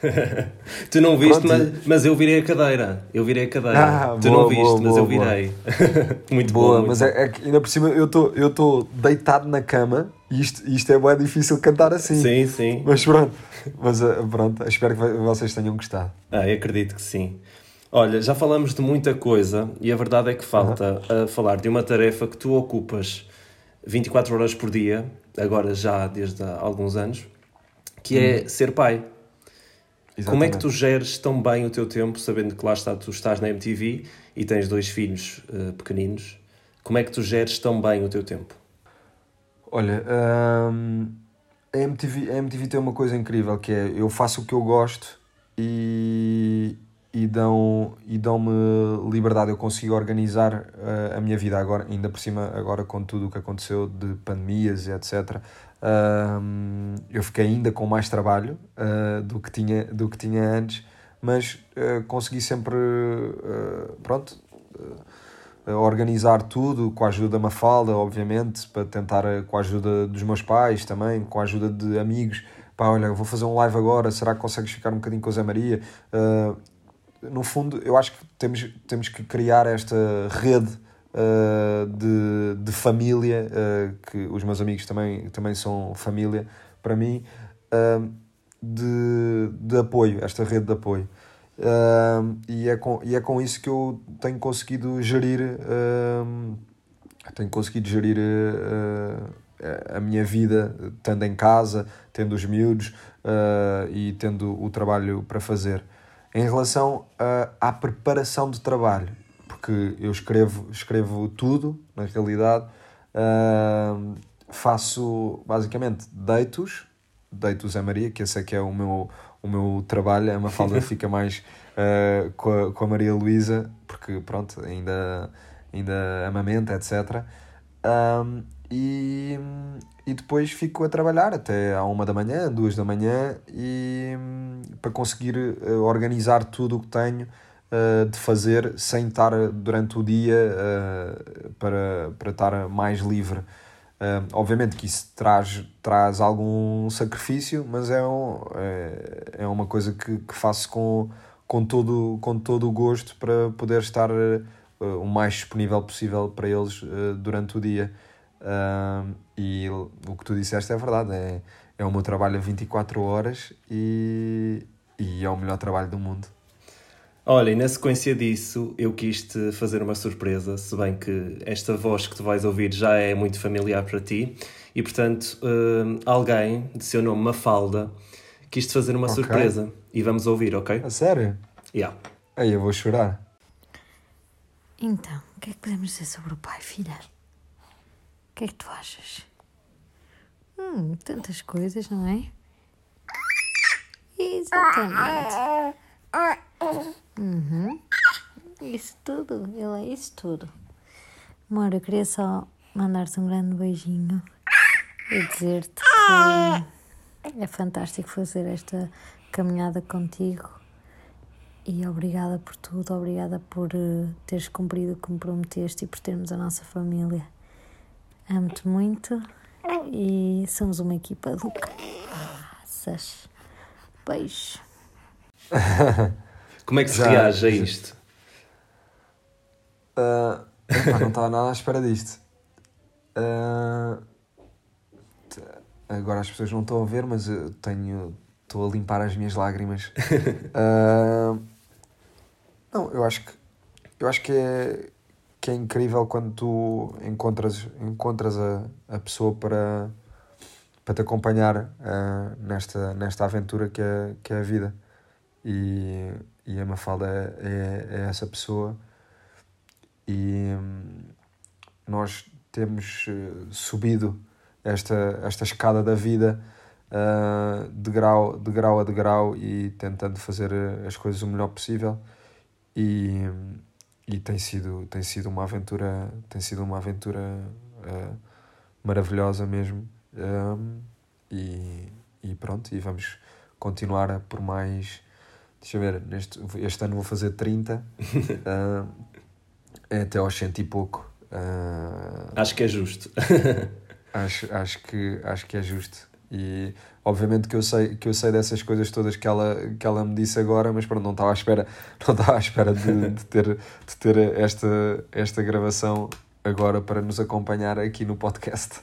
tu não viste, mas, mas eu virei a cadeira. Eu virei a cadeira. Ah, tu boa, não viste, boa, mas boa, eu virei. muito boa. Bom, mas é, é, que ainda por cima eu estou deitado na cama e isto, isto é bem difícil cantar assim. Sim, sim. Mas pronto, mas, eh, pronto espero que vocês tenham gostado. Ah, acredito que sim. Olha, já falamos de muita coisa e a verdade é que falta uhum. falar de uma tarefa que tu ocupas 24 horas por dia, agora já desde há alguns anos, que uhum. é ser pai. Exatamente. Como é que tu geres tão bem o teu tempo, sabendo que lá está, tu estás na MTV e tens dois filhos uh, pequeninos? Como é que tu geres tão bem o teu tempo? Olha, hum, a MTV, a MTV tem uma coisa incrível que é eu faço o que eu gosto e, e dão e dão-me liberdade eu consigo organizar uh, a minha vida agora ainda por cima agora com tudo o que aconteceu de pandemias e etc uh, eu fiquei ainda com mais trabalho uh, do que tinha do que tinha antes mas uh, consegui sempre pronto organizar tudo com a ajuda da Mafalda, obviamente, para tentar, com a ajuda dos meus pais também, com a ajuda de amigos. Pá, olha, vou fazer um live agora, será que consegues ficar um bocadinho com a Zé Maria? Uh, no fundo, eu acho que temos, temos que criar esta rede uh, de, de família, uh, que os meus amigos também, também são família para mim, de, de apoio, esta rede de apoio. Uh, e, é com, e é com isso que eu tenho conseguido gerir uh, tenho conseguido gerir uh, a minha vida estando em casa, tendo os miúdos ah, e tendo o trabalho para fazer. Em relação à preparação de trabalho, porque eu escrevo, escrevo tudo, na realidade, faço basicamente deitos, deitos é Maria, que esse é que é o meu, o meu trabalho, a Mafalda fica mais uh, com, a, com a Maria Luísa, porque pronto, ainda, ainda amamenta, etc. Um, e, e depois fico a trabalhar até à uma da manhã, duas da manhã, e para conseguir uh, organizar tudo o que tenho uh, de fazer sem estar durante o dia uh, para, para estar mais livre. Uh, obviamente que isso traz, traz algum sacrifício, mas é, um, é, é uma coisa que, que faço com, com, todo, com todo o gosto para poder estar o mais disponível possível para eles durante o dia. e o que tu disseste é verdade, é, é o meu trabalho a 24 horas e, e é o melhor trabalho do mundo. Olha, e na sequência disso, eu quis-te fazer uma surpresa, se bem que esta voz que tu vais ouvir já é muito familiar para ti, e portanto, uh, alguém de seu nome Mafalda quis-te fazer uma okay. surpresa e vamos ouvir, ok? A sério? Yeah. Aí eu vou chorar. Então, o que é que podemos dizer sobre o pai, filha? O que é que tu achas? Hum, tantas coisas, não é? Exatamente. Uhum. Isso tudo, ele é isso tudo. Amor, eu queria só mandar-te um grande beijinho e dizer-te que é fantástico fazer esta caminhada contigo. E obrigada por tudo, obrigada por uh, teres cumprido o que me prometeste e por termos a nossa família. Amo-te muito e somos uma equipa do caças. Beijo. Como é que se já, reage a isto? Uh, não estava nada à espera disto. Uh, agora as pessoas não estão a ver, mas eu tenho. Estou a limpar as minhas lágrimas. Uh, não, eu acho que. Eu acho que é, que é incrível quando tu encontras, encontras a, a pessoa para, para te acompanhar uh, nesta, nesta aventura que é, que é a vida. E e a Mafalda é, é, é essa pessoa. E hum, nós temos uh, subido esta, esta escada da vida uh, de, grau, de grau a de grau e tentando fazer eh, as coisas o melhor possível. E, e tem sido tem sido uma aventura tem sido uma aventura uh, maravilhosa mesmo. Um, e, e pronto e vamos continuar por mais Deixa eu ver, neste, este ano vou fazer 30, uh, ah, é até aos cento e pouco. Uh, acho que é justo. acho, acho, que, acho que é justo. E obviamente que eu sei, que eu sei dessas coisas todas que ela, que ela me disse agora, mas pronto, não estava à espera, não estava à espera de, de, ter, de ter esta, esta gravação agora para nos acompanhar aqui no podcast.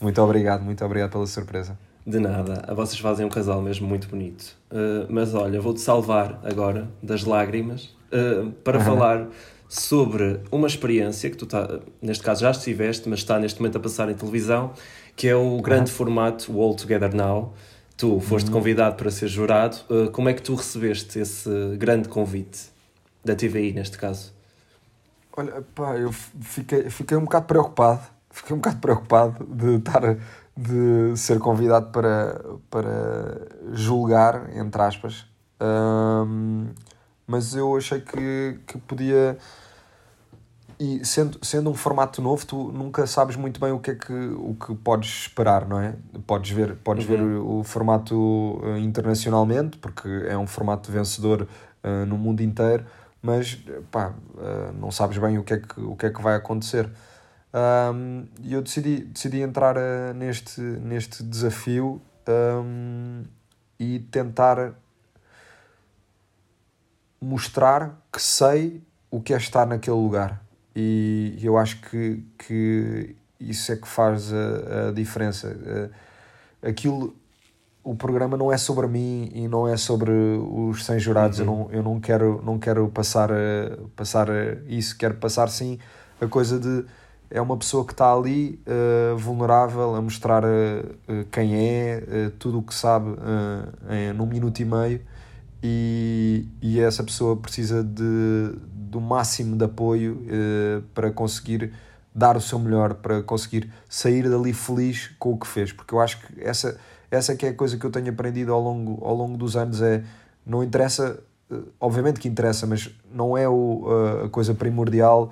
Muito obrigado, muito obrigado pela surpresa. De nada, vocês fazem um casal mesmo muito bonito. Uh, mas olha, vou-te salvar agora das lágrimas uh, para falar sobre uma experiência que tu, tá, neste caso, já estiveste, mas está neste momento a passar em televisão, que é o grande formato All Together Now. Tu foste uhum. convidado para ser jurado. Uh, como é que tu recebeste esse grande convite da TVI, neste caso? Olha, pá, eu fiquei, fiquei um bocado preocupado. Fiquei um bocado preocupado de estar de ser convidado para, para julgar, entre aspas. Um, mas eu achei que, que podia. E sendo, sendo um formato novo, tu nunca sabes muito bem o que é que, o que podes esperar, não é? Podes ver, podes uhum. ver o formato uh, internacionalmente, porque é um formato vencedor uh, no mundo inteiro, mas pá, uh, não sabes bem o que é que, o que, é que vai acontecer. Um, e eu decidi, decidi entrar uh, neste, neste desafio um, e tentar mostrar que sei o que é estar naquele lugar. E eu acho que, que isso é que faz a, a diferença. Uh, aquilo, o programa não é sobre mim e não é sobre os 100 jurados. Uhum. Eu, não, eu não quero, não quero passar, uh, passar isso, quero passar sim a coisa de é uma pessoa que está ali uh, vulnerável a mostrar uh, quem é, uh, tudo o que sabe uh, num minuto e meio. E, e essa pessoa precisa de, do máximo de apoio para conseguir dar o seu melhor, para conseguir sair dali feliz com o que fez, porque eu acho que essa, essa que é a coisa que eu tenho aprendido ao longo, ao longo dos anos é, não interessa, obviamente que interessa, mas não é o, a coisa primordial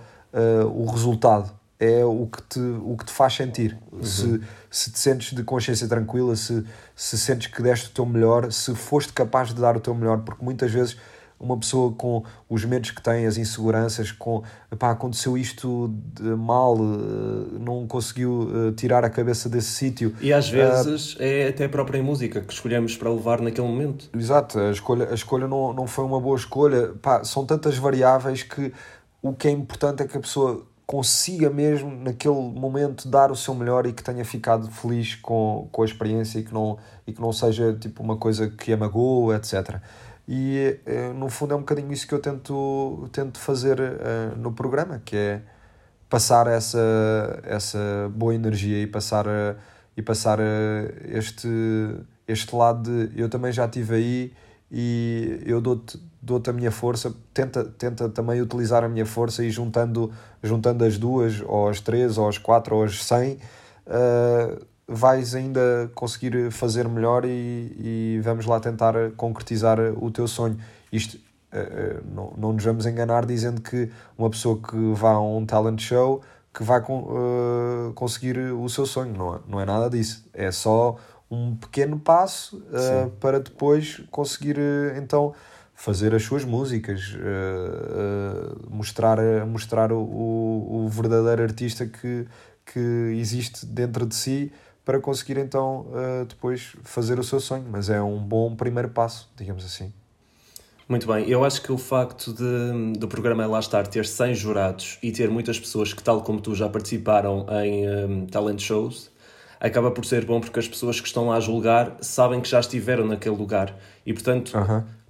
o resultado, é o que te, o que te faz sentir. Uhum. Se, se te sentes de consciência tranquila, se, se sentes que deste o teu melhor, se foste capaz de dar o teu melhor, porque muitas vezes uma pessoa com os medos que tem, as inseguranças, com pá, aconteceu isto de mal, eh, não conseguiu eh, tirar a cabeça desse sítio. E às vezes uh, é até a própria música que escolhemos para levar naquele momento. Exato, a escolha, a escolha não, não foi uma boa escolha. Pá, são tantas variáveis que o que é importante é que a pessoa consiga mesmo naquele momento dar o seu melhor e que tenha ficado feliz com, com a experiência e que não, e que não seja tipo uma coisa que a magoa, etc. E eh, no fundo é um bocadinho isso que eu tento, tento fazer uh, no programa, que é passar essa, essa boa energia e passar, uh, e passar este, este lado de eu também já estive aí e eu dou-te dou-te a minha força, tenta, tenta também utilizar a minha força e juntando, juntando as duas, ou as três, ou as quatro, ou as cem, uh, vais ainda conseguir fazer melhor e, e vamos lá tentar concretizar o teu sonho. Isto uh, não, não nos vamos enganar dizendo que uma pessoa que vá a um talent show que vai uh, conseguir o seu sonho, não é, não é nada disso. É só um pequeno passo para depois conseguir então fazer as suas músicas, uh, mostrar, mostrar o, o, o, verdadeiro artista que, que existe dentro de si para conseguir então depois fazer o seu sonho. Mas é um bom primeiro passo, digamos assim. Muito bem, eu acho que o facto de, do programa Lá Estar ter 100 jurados e ter muitas pessoas que, tal como tu, já participaram em um, talent shows, acaba por ser bom porque as pessoas que estão lá a julgar sabem que já estiveram naquele lugar e, portanto,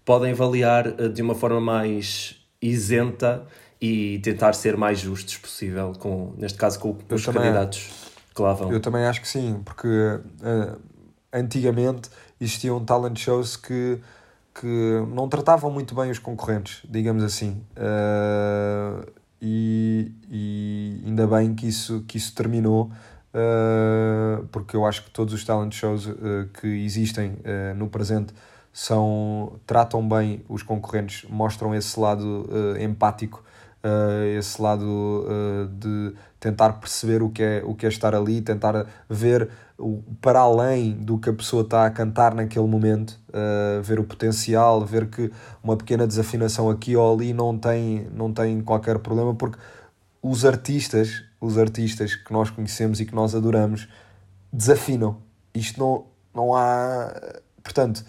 podem avaliar eh, de uma forma mais isenta e tentar ser mais justos possível, com, neste caso com os candidatos que lá vão. Eu também acho que sim, porque uh, antigamente existiam talent shows que, que não tratavam muito bem os concorrentes, digamos assim. Uh, e, e ainda bem que isso, que isso terminou uh, porque eu acho que todos os talent shows que existem no presente são tratam bem os concorrentes, mostram esse lado empático, esse lado de tentar perceber o que, é, o que é estar ali, tentar ver o, para além do que a pessoa está a cantar naquele momento, ver o potencial, ver que uma pequena desafinação aqui ou ali não tem, não tem qualquer problema, porque os artistas os artistas que nós conhecemos e que nós adoramos desafinam. Isto não, não há. Portanto,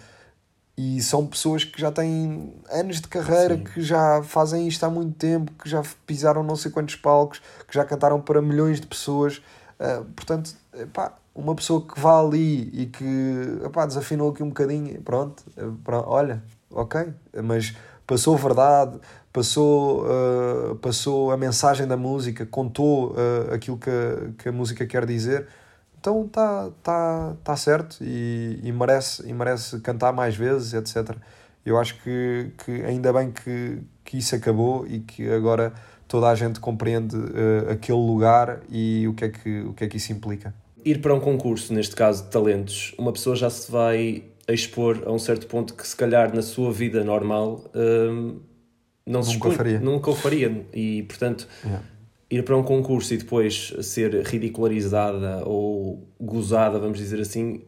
e são pessoas que já têm anos de carreira, Sim. que já fazem isto há muito tempo, que já pisaram não sei quantos palcos, que já cantaram para milhões de pessoas. Uh, portanto, uma pessoa que vá ali e que epá, desafinou aqui um bocadinho, pronto, pronto olha, ok, mas passou verdade, passou, uh, passou a mensagem da música, contou uh, aquilo que a, que a música quer dizer, então está tá, tá certo e, e, merece, e merece cantar mais vezes, etc. Eu acho que, que ainda bem que, que isso acabou e que agora toda a gente compreende uh, aquele lugar e o que, é que, o que é que isso implica. ir para um concurso, neste caso de talentos, uma pessoa já se vai expor a um certo ponto que se calhar na sua vida normal hum, não se Nunca expõe, faria. nunca o faria e portanto Yeah. Ir para um concurso e depois ser ridicularizada ou gozada, vamos dizer assim,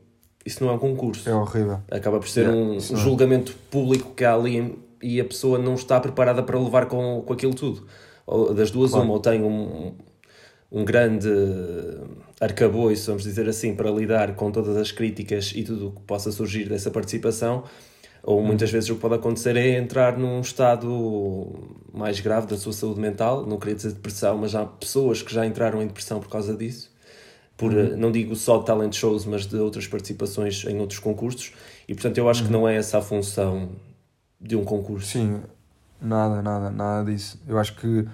isso não é um concurso. É horrível. Acaba por ser Yeah, um, isso um é. julgamento público que há ali e a pessoa não está preparada para levar com, com aquilo tudo. Ou, das duas, Claro. uma, ou tem um, um grande arcabouço, vamos dizer assim, para lidar com todas as críticas e tudo o que possa surgir dessa participação, ou Uhum. muitas vezes o que pode acontecer é entrar num estado mais grave da sua saúde mental, não queria dizer depressão, mas há pessoas que já entraram em depressão por causa disso por, Uhum. eh, não digo só de talent shows, mas de outras participações em outros concursos, e portanto eu acho que Uhum. não é essa a função de um concurso. Sim, nada, nada, nada disso. Eu acho que uh,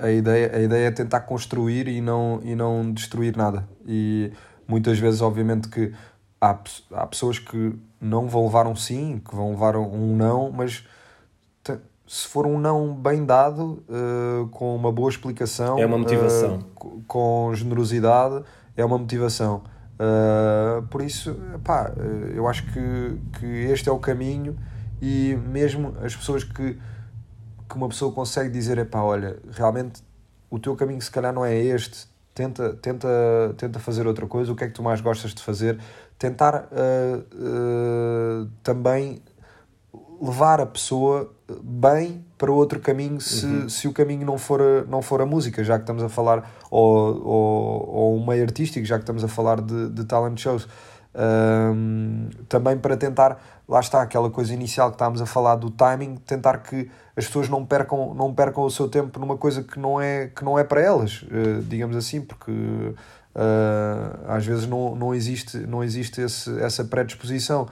a, ideia, a ideia é tentar construir e não, e não destruir nada. E muitas vezes, obviamente, que há, há pessoas que não vão levar um sim, que vão levar um não, mas se for um não bem dado, uh, com uma boa explicação, É uma motivação. uh, co- com generosidade, é uma motivação. Uh, por isso, pá, eu acho que, que este é o caminho e mesmo as pessoas que, que uma pessoa consegue dizer, epá, olha, realmente o teu caminho se calhar não é este, tenta, tenta, tenta fazer outra coisa, o que é que tu mais gostas de fazer, tentar uh, uh, também levar a pessoa bem para outro caminho se, se o caminho não for, a, não for a música, já que estamos a falar, ou, ou, ou um meio artístico, já que estamos a falar de, de talent shows. Um, também para tentar, lá está aquela coisa inicial que estávamos a falar do timing, tentar que as pessoas não percam, não percam o seu tempo numa coisa que não é, que não é para elas, uh, digamos assim, porque uh, às vezes não, não existe, não existe esse, essa predisposição.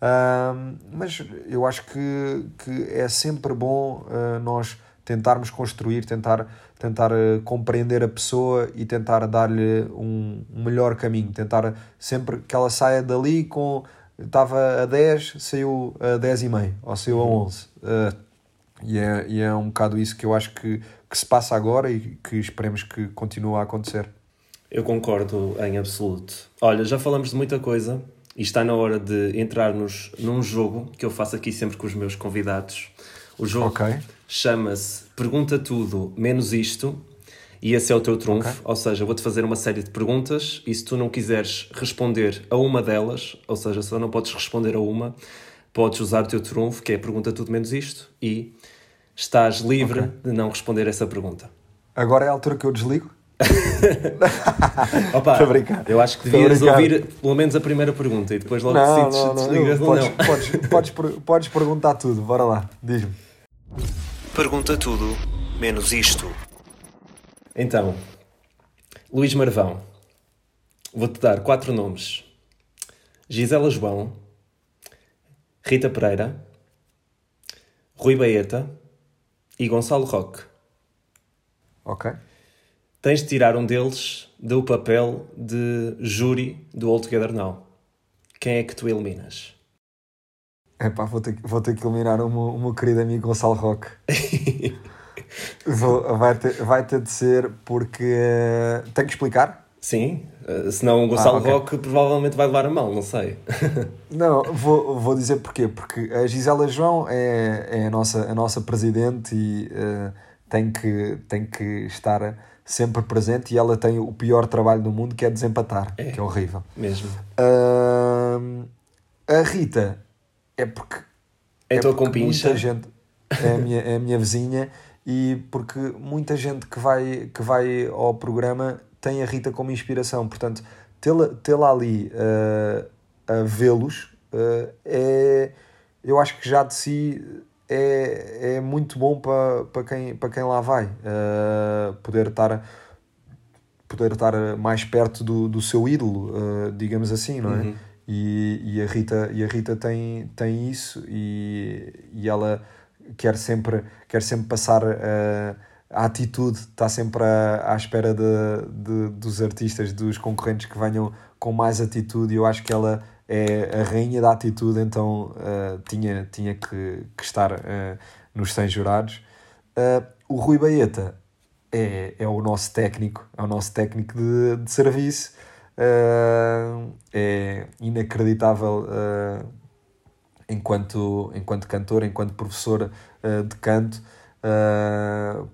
Um, mas eu acho que, que é sempre bom uh, nós tentarmos construir, tentar, tentar uh, compreender a pessoa e tentar dar-lhe um, um melhor caminho, tentar sempre que ela saia dali com estava a 10, saiu a 10 e meio, ou saiu a 11. Uh, e, é, e é um bocado isso que eu acho que, que se passa agora e que esperemos que continue a acontecer. Eu concordo em absoluto. Olha, já falamos de muita coisa e está na hora de entrarmos num jogo que eu faço aqui sempre com os meus convidados. O jogo Ok. chama-se Pergunta Tudo Menos Isto e esse é o teu trunfo. Ou seja, vou-te fazer uma série de perguntas e se tu não quiseres responder a uma delas, ou seja, se tu não podes responder a uma, podes usar o teu trunfo, que é Pergunta Tudo Menos Isto, e estás livre Ok. de não responder essa pergunta. Agora é a altura que eu desligo? Opa, eu acho que devias ouvir pelo menos a primeira pergunta e depois logo Não, decides não, se desligas não. ou não. podes, podes, podes perguntar tudo, bora lá, diz-me. Pergunta tudo, menos isto. Então, Luís Marvão, vou-te dar quatro nomes: Gisela João, Rita Pereira, Rui Baeta e Gonçalo Roque. Ok. Tens de tirar um deles do papel de júri do All Together Now. Quem é que tu eliminas? Epá, vou ter, que- vou ter que eliminar o meu, o meu querido amigo Gonçalo Roque. Vou- vai, ter, vai ter de ser porque. eh, Tenho que explicar? Sim, eh, senão o Gonçalo Ah, ok. Roque provavelmente vai levar a mão, não sei. Não, vou, vou dizer porquê. Porque a Gisela João é, é a, nossa, a nossa presidente e eh, tem, que, tem que estar sempre presente e ela tem o pior trabalho do mundo que é desempatar, que é horrível. Mesmo. Ahm, a Rita é porque É a tua compincha. Muita gente é a minha, é a minha vizinha e porque muita gente que vai, que vai ao programa tem a Rita como inspiração. Portanto, tê-la tê-la ali ah, a vê-los ah, é, eu acho que já de si é, é muito bom para, quem, quem lá vai. Ah, poder estar poder estar mais perto do, do seu ídolo, uh, digamos assim, não é? Uhum. E, e a Rita, e a Rita tem, tem isso e, e ela quer sempre, quer sempre passar uh, a atitude, está sempre à, à espera de, de, dos artistas, dos concorrentes que venham com mais atitude eu acho que ela é a rainha da atitude, então uh, tinha, tinha que, que estar uh, nos 100 jurados. Uh, o Rui Baeta é, é o nosso técnico, é o nosso técnico de, de serviço. Uh, é inacreditável uh, enquanto, enquanto cantor, enquanto professor uh, de canto.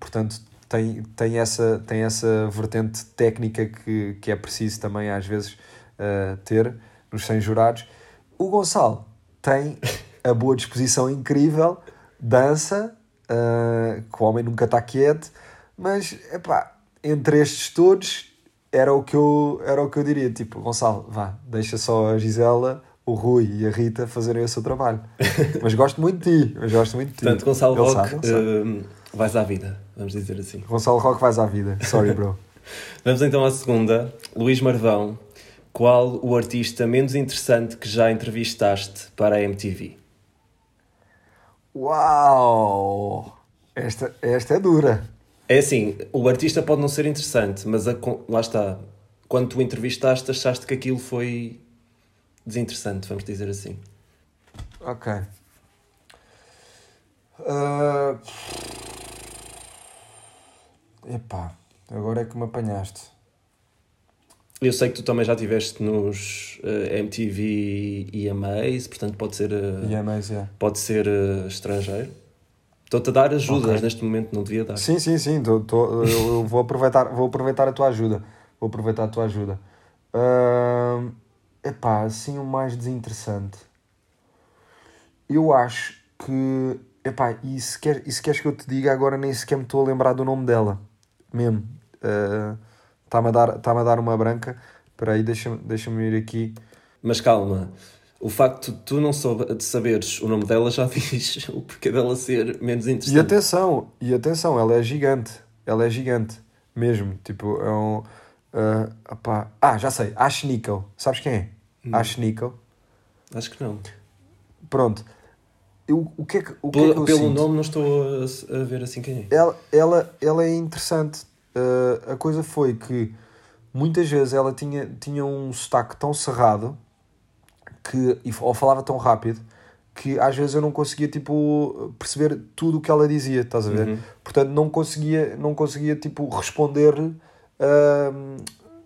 portanto, tem, tem, essa, tem essa vertente técnica que, que é preciso também às vezes ter nos 100 jurados. O Gonçalo tem a boa disposição incrível, dança, que o homem nunca está quieto, mas epá, entre estes todos era o que eu, era o que eu diria, tipo, Gonçalo, vá, deixa só a Gisela, o Rui e a Rita fazerem o seu trabalho. mas gosto muito de ti, mas gosto muito de ti. Portanto, Gonçalo Ele Roque, sabe, uh, vais à vida, vamos dizer assim. Gonçalo Roque, vais à vida, sorry bro. vamos então à segunda, Luís Marvão, qual o artista menos interessante que já entrevistaste para a MTV? Uau! Esta, esta é dura. É assim, o artista pode não ser interessante, mas a, lá está. Quando tu entrevistaste, achaste que aquilo foi desinteressante, vamos dizer assim. Ok. Uh... Epá, agora é que me apanhaste. Eu sei que tu também já estiveste nos uh, eh, MTV e EMAs, portanto pode ser. Uh, EMAs, yeah. Pode ser uh, estrangeiro. Estou-te a dar ajudas okay. neste momento, não devia dar. Sim, sim, sim. Tô, tô, eu vou aproveitar, vou aproveitar a tua ajuda. Vou aproveitar a tua ajuda. Uh, epá, assim o mais desinteressante. Eu acho que. Epá, e se, quer, e se queres que eu te diga agora, nem sequer me estou a lembrar do nome dela. Mesmo. Está-me uh, a, dar, tá a dar uma branca. Espera aí, deixa-me deixa ir aqui. Mas calma o facto de tu não soube, de saberes o nome dela já diz o porquê dela ser menos interessante. E atenção, e atenção, ela é gigante. Ela é gigante. Mesmo. Tipo, é um. Uh, opá. Ah, já sei. Ash Nickel. Sabes quem é? Hum. Ash Nickel. Acho que não. Pronto. Eu, o que é que, o que, é que eu Pelo sinto? nome não estou a, a, ver assim quem é. Ela, ela, ela é interessante. Uh, a coisa foi que muitas vezes ela tinha, tinha um sotaque tão cerrado que ou falava tão rápido que às vezes eu não conseguia tipo perceber tudo o que ela dizia, estás a ver? Uhum. Portanto, não conseguia, não conseguia tipo responder uh,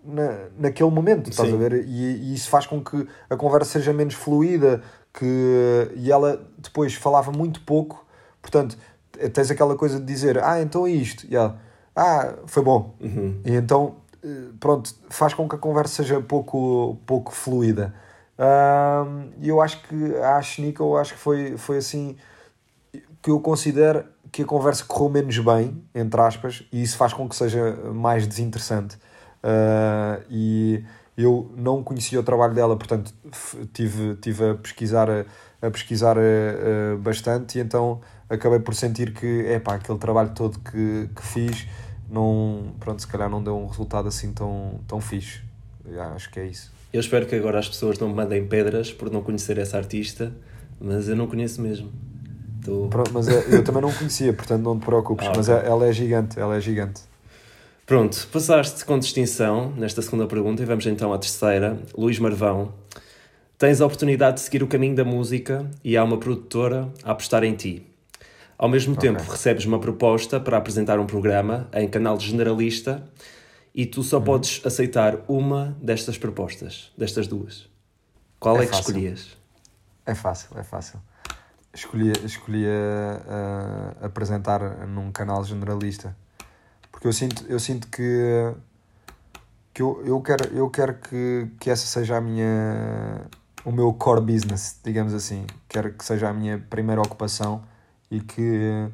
na, naquele momento, estás Sim. a ver? E, e, isso faz com que a conversa seja menos fluida, que e ela depois falava muito pouco, portanto, tens aquela coisa de dizer, ah, então é isto, e ela, ah, foi bom. Uhum. E então, eh, pronto, faz com que a conversa seja pouco, pouco fluida. E eu acho que a eu acho que foi, foi assim que eu considero que a conversa correu menos bem, entre aspas, e isso faz com que seja mais desinteressante. Uh, e eu não conhecia o trabalho dela, portanto tive, tive a pesquisar, a pesquisar uh, bastante e então acabei por sentir que epá, aquele trabalho todo que, que fiz não, pronto, se calhar não deu um resultado assim tão, tão fixe. acho que é isso. Eu espero que agora as pessoas não me mandem pedras por não conhecer essa artista, mas eu não conheço mesmo. Tô... Pronto, mas é, eu também não conhecia, portanto não te preocupes. Ah, mas okay. É, ela é gigante, ela é gigante. Pronto, passaste com distinção nesta segunda pergunta e vamos então à terceira. Luís Marvão, tens a oportunidade de seguir o caminho da música e há uma produtora a apostar em ti. Ao mesmo okay. tempo, recebes uma proposta para apresentar um programa em canal generalista e tu só uhum. podes aceitar uma destas propostas, destas duas. Qual é, é que escolhias? É fácil, é fácil. Escolhia, escolhia uh, apresentar num canal generalista. Porque eu sinto, eu sinto que, que eu, eu quero, eu quero que, que essa seja a minha, o meu core business, digamos assim. Quero que seja a minha primeira ocupação e que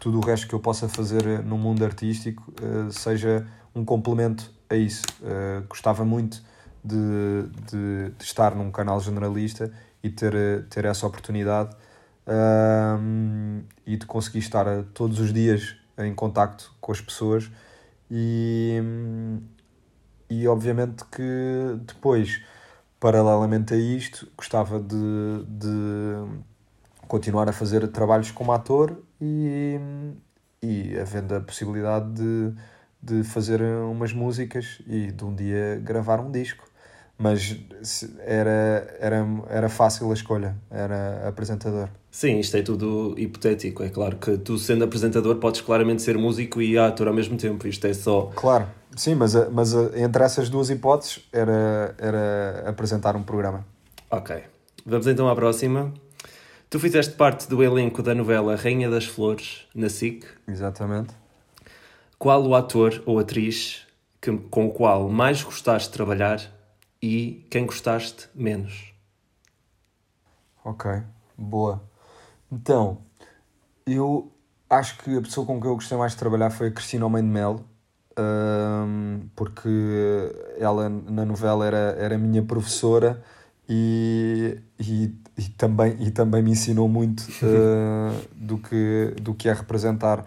tudo o resto que eu possa fazer no mundo artístico uh, seja um complemento a isso. Uh, gostava muito de, de, de, estar num canal generalista e ter, ter essa oportunidade uh, e de conseguir estar todos os dias em contacto com as pessoas e, e obviamente que depois, paralelamente a isto, gostava de, de continuar a fazer trabalhos como ator e, e havendo a possibilidade de de fazer umas músicas e de um dia gravar um disco. Mas era, era, era fácil a escolha, era apresentador. Sim, isto é tudo hipotético. É claro que tu, sendo apresentador, podes claramente ser músico e ator ao mesmo tempo. Isto é só claro. Sim, mas, mas entre essas duas hipóteses era, era apresentar um programa. Ok. Vamos então à próxima. Tu fizeste parte do elenco da novela Rainha das Flores, na SIC. Exatamente. Qual o ator ou atriz que, com o qual mais gostaste de trabalhar e quem gostaste menos? Ok, boa. Então, eu acho que a pessoa com quem eu gostei mais de trabalhar foi a Cristina Homem de Melo, um, porque ela na novela era, era minha professora e, e, e também, e também me ensinou muito uh, do, que, do que é representar.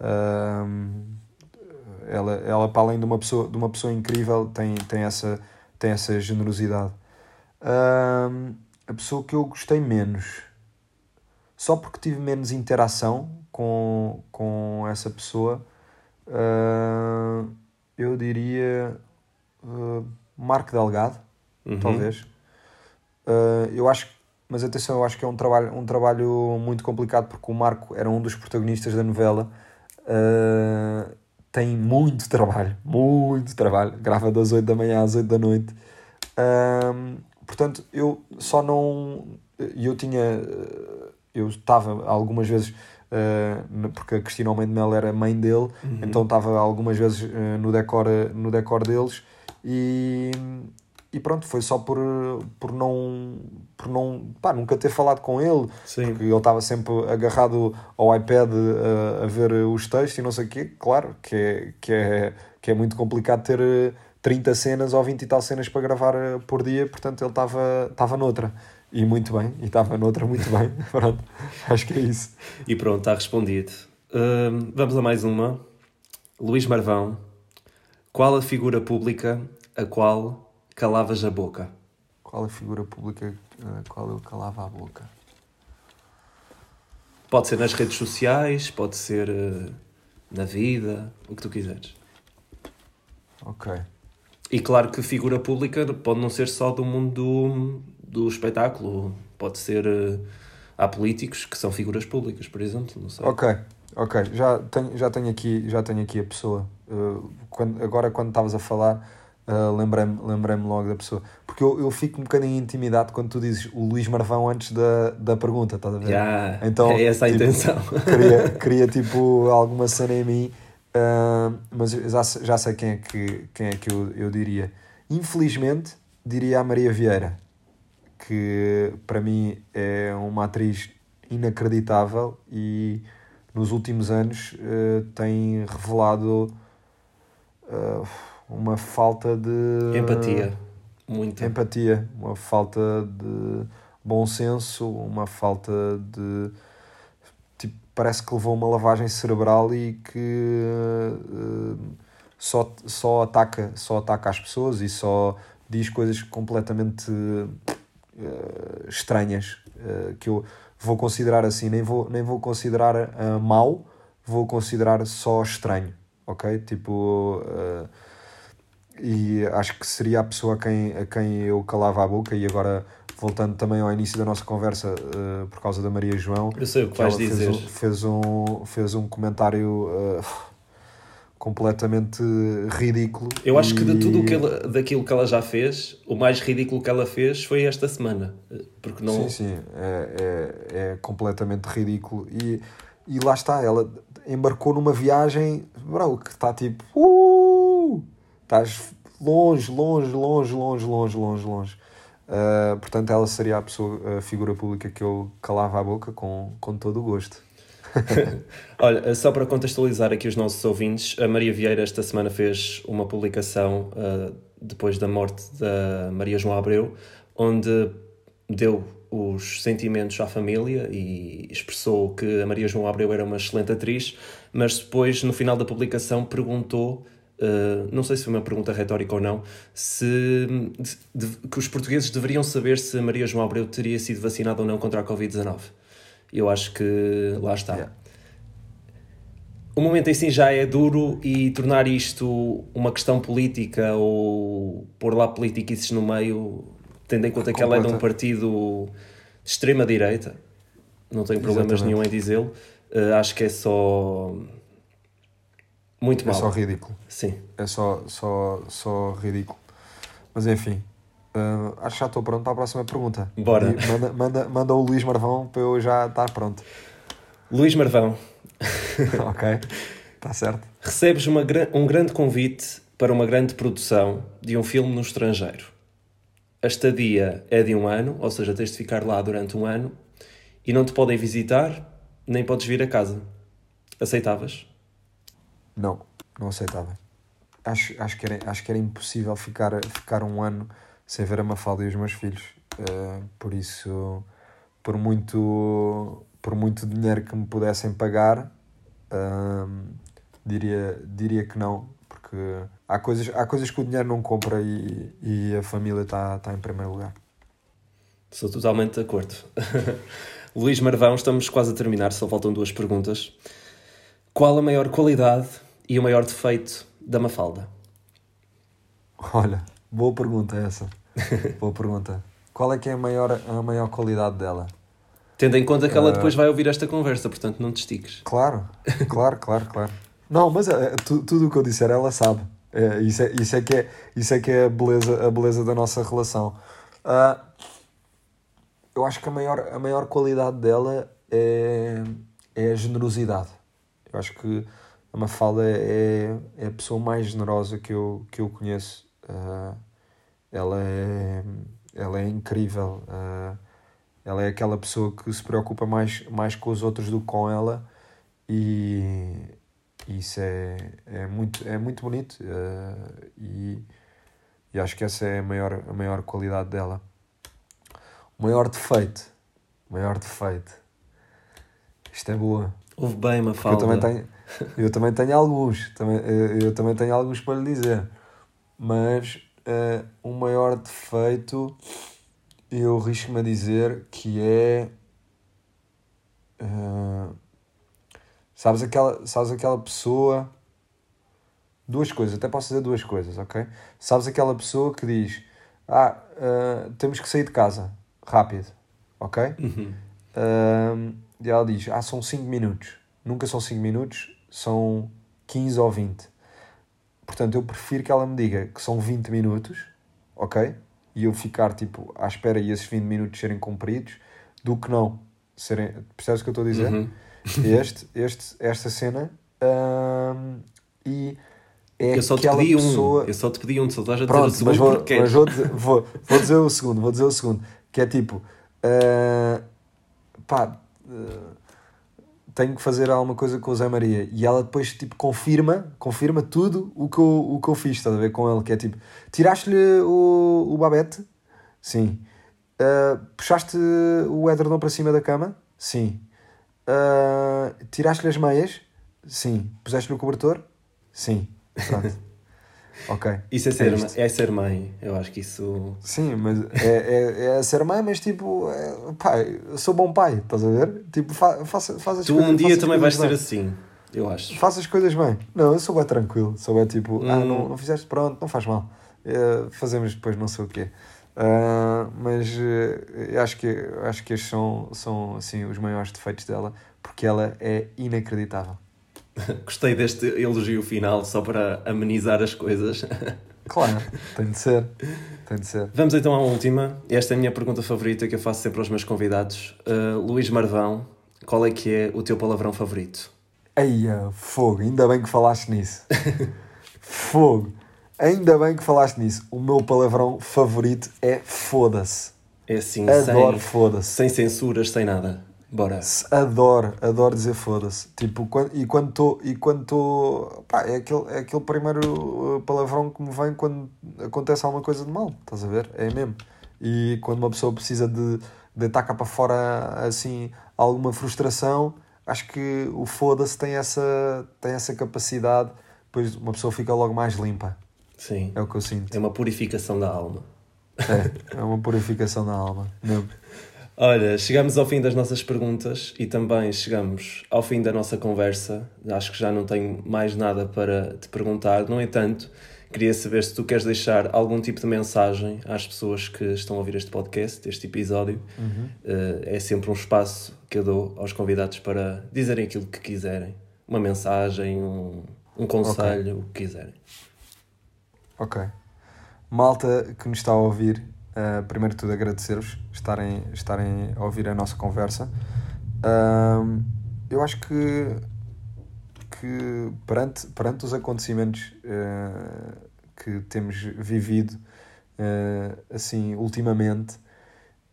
Um, ela, ela, para além de uma pessoa, de uma pessoa incrível, tem, tem, essa, tem essa generosidade. A pessoa que eu gostei menos, só porque tive menos interação com, com essa pessoa, uh, eu diria uh, Marco Delgado, uhum. talvez. Uh, eu acho, mas atenção, eu acho que é um trabalho, um trabalho muito complicado porque o Marco era um dos protagonistas da novela. Uh, tem muito trabalho, muito trabalho. Grava das 8 da manhã às 8 da noite. Um, portanto, eu só não. Eu tinha. Eu estava algumas vezes. Uh, porque a Cristina Almeida Mel era mãe dele, uhum. então estava algumas vezes uh, no, decor, no decor deles e, e pronto, foi só por, por não, por não pá, nunca ter falado com ele, Sim. porque ele estava sempre agarrado ao iPad a, a, ver os textos e não sei o quê. Claro que é, que, é, que é muito complicado ter 30 cenas ou 20 e tal cenas para gravar eh, por dia, portanto ele estava, estava noutra. E muito bem, e estava noutra muito bem. pronto, acho que é isso. E pronto, está respondido. Uh, vamos a mais uma. Luís Marvão, qual a figura pública a qual calavas a boca? Qual a figura pública a qual eu calava a boca? Pode ser nas redes sociais, pode ser uh, na vida, o que tu quiseres. Ok. E claro que figura pública pode não ser só do mundo do, do espetáculo, pode ser. Uh, há políticos que são figuras públicas, por exemplo, não sei. Ok, ok. Já tenho, já tenho, aqui, já tenho aqui a pessoa. Uh, quando, agora, quando estavas a falar Uh, lembrei-me lembrei logo da pessoa. Porque eu, eu fico um bocadinho intimidado quando tu dizes o Luís Marvão antes da, da pergunta, estás a ver? Yeah, então, é essa a tipo, intenção. Queria, queria tipo alguma cena em mim, uh, mas já, já sei quem é que, quem é que eu, eu diria. Infelizmente, diria a Maria Vieira, que para mim é uma atriz inacreditável e nos últimos anos uh, tem revelado. Uh, uma falta de. Empatia. Muita. Empatia, uma falta de bom senso, uma falta de. Tipo, parece que levou uma lavagem cerebral e que uh, só, só, ataca, só ataca as pessoas e só diz coisas completamente uh, estranhas uh, que eu vou considerar assim, nem vou, nem vou considerar uh, mau, vou considerar só estranho, ok? Tipo e acho que seria a pessoa a quem, a quem eu calava a boca. E agora voltando também ao início da nossa conversa uh, por causa da Maria João eu sei o que, vais dizer. fez, fez, um, fez um comentário uh, completamente ridículo eu acho e... que de tudo que ela, daquilo que ela já fez o mais ridículo que ela fez foi esta semana. Porque não sim, sim, é, é, é completamente ridículo. E, e lá está, ela embarcou numa viagem bro, que está tipo uh, estás longe, longe, longe, longe, longe, longe, longe. Uh, portanto, ela seria a, pessoa, a figura pública que eu calava a boca com, com todo o gosto. Olha, só para contextualizar aqui os nossos ouvintes, a Maria Vieira esta semana fez uma publicação uh, depois da morte da Maria João Abreu, onde deu os sentimentos à família e expressou que a Maria João Abreu era uma excelente atriz, mas depois, no final da publicação, perguntou Uh, não sei se foi uma pergunta retórica ou não, se de, de, que os portugueses deveriam saber se Maria João Abreu teria sido vacinada ou não contra a Covid-19. Eu acho que lá está. Yeah. O momento em si já é duro e tornar isto uma questão política ou pôr lá politiquices no meio, tendo em conta que ela é de um partido de extrema-direita, não tenho problemas Exatamente. nenhum em dizê-lo, uh, acho que é só Muito é mal. só ridículo. Sim. É só, só, só ridículo. Mas enfim, ah, acho que já estou pronto para a próxima pergunta. Bora. E Manda, manda, manda o Luís Marvão para eu já estar pronto. Luís Marvão, ok? Está certo. recebes uma, um grande convite para uma grande produção de um filme no estrangeiro. A estadia é de um ano, ou seja, tens de ficar lá durante um ano e não te podem visitar, nem podes vir a casa. Aceitavas? Não, não aceitava. Acho, acho, que, era, acho que era impossível ficar, ficar um ano sem ver a Mafalda e os meus filhos. Ah, por isso, por muito, por muito dinheiro que me pudessem pagar, ah, diria, diria que não. Porque há coisas, há coisas que o dinheiro não compra e, e a família está tá em primeiro lugar. Sou totalmente de acordo. Luís Marvão, estamos quase a terminar, só faltam duas perguntas. Qual a maior qualidade e o maior defeito da Mafalda? Olha, boa pergunta essa. boa pergunta. Qual é que é a maior, a maior qualidade dela? Tendo em conta que ela Ah. depois vai ouvir esta conversa, portanto não te estiques. Claro, claro, claro, claro. Não, mas é, tu- tudo o que eu disser ela sabe. É, isso, é, isso, é que é, isso é que é a beleza, a beleza da nossa relação. Ah, eu acho que a maior, a maior qualidade dela é, é a generosidade. Eu acho que a Mafalda é, é a pessoa mais generosa que eu, que eu conheço. Ah, ela, é, ela é incrível. Ah, ela é aquela pessoa que se preocupa mais, mais com os outros do que com ela e isso é, é, muito, é muito bonito eh, e, e acho que essa é a maior, a maior qualidade dela. O maior defeito, o maior defeito, isto é boa. Ouve bem, Porque Mafalda. eu também tenho, eu também tenho alguns, também, eu, eu também tenho alguns para lhe dizer, mas eh, o maior defeito eu risco-me a dizer que é eh, sabes, aquela, sabes aquela pessoa duas coisas, até posso dizer duas coisas, ok? Sabes aquela pessoa que diz ah, eh, temos que sair de casa rápido, ok? Uhum. Ahm, e ela diz: Ah, são 5 minutos. Nunca são 5 minutos, são 15 ou 20. Portanto, eu prefiro que ela me diga que são 20 minutos, ok? E eu ficar tipo à espera e esses 20 minutos serem cumpridos, do que não serem. Percebes o que eu estou a dizer? Uhum. Este, este, esta cena. ahm, e é Eu só te pedi um. pessoa. Eu só te pedi um, só estás a dizer o Pronto, segundo mas, vou, porque mas vou, dizer, vou, vou dizer o segundo, vou dizer o segundo, que é tipo, ah, pá, ah, tenho que fazer alguma coisa com o Zé Maria e ela depois tipo confirma, confirma tudo o que eu, o que eu fiz, estás a ver com ele, que é tipo, tiraste-lhe o, o babete? Sim. Ah, puxaste o edredom para cima da cama? Sim. Ah, tiraste-lhe as meias? Sim. Puseste-lhe o cobertor? Sim. Pronto. ok. Isso é ser, isto. é ser mãe. Eu acho que isso. Sim, mas é, é, é ser mãe, mas tipo, é, eu sou bom pai, estás a ver? Tipo, fa, faça, faz as Tu coisas- um dia faça também vais ser assim. Eu acho. Faça as coisas bem. Não, eu sou bem tranquilo, sou bem tipo, ah, Hum. não, não fizeste, pronto, não faz mal. É, fazemos depois não sei o quê. Ah, mas eu acho que, acho que estes são, são assim, os maiores defeitos dela, porque ela é inacreditável. Gostei deste elogio final só para amenizar as coisas. Claro, tem de ser. Tem de ser. Vamos então à última. Esta é a minha pergunta favorita que eu faço sempre aos meus convidados. Uh, Luís Marvão, qual é que é o teu palavrão favorito? Eia, fogo, ainda bem que falaste nisso. fogo, ainda bem que falaste nisso. O meu palavrão favorito é foda-se. É assim, Adoro sem, foda-se. sem censuras, sem nada. Bora. Adoro, adoro dizer foda-se. Tipo, quando, e quando estou. E quando estou. Pá, é aquele, é aquele primeiro uh, palavrão que me vem quando acontece alguma coisa de mal. Estás a ver? É mesmo. E quando uma pessoa precisa de deitar cá para fora assim alguma frustração, acho que o foda-se tem essa, tem essa capacidade. Depois uma pessoa fica logo mais limpa. Sim. É o que eu sinto. É uma purificação da alma. É, é uma purificação da alma. Mesmo. Olha, chegamos ao fim das nossas perguntas e também chegamos ao fim da nossa conversa. Acho que já não tenho mais nada para te perguntar. No entanto, queria saber se tu queres deixar algum tipo de mensagem às pessoas que estão a ouvir este podcast, este episódio. Eh, é sempre um espaço que eu dou aos convidados para dizerem aquilo que quiserem. Uma mensagem, um... um conselho, o que quiserem. Ok. Malta que nos está a ouvir, uh, primeiro de tudo agradecer-vos estarem, estarem a ouvir a nossa conversa. Uh, eu acho que, que perante, perante os acontecimentos uh, que temos vivido assim ultimamente,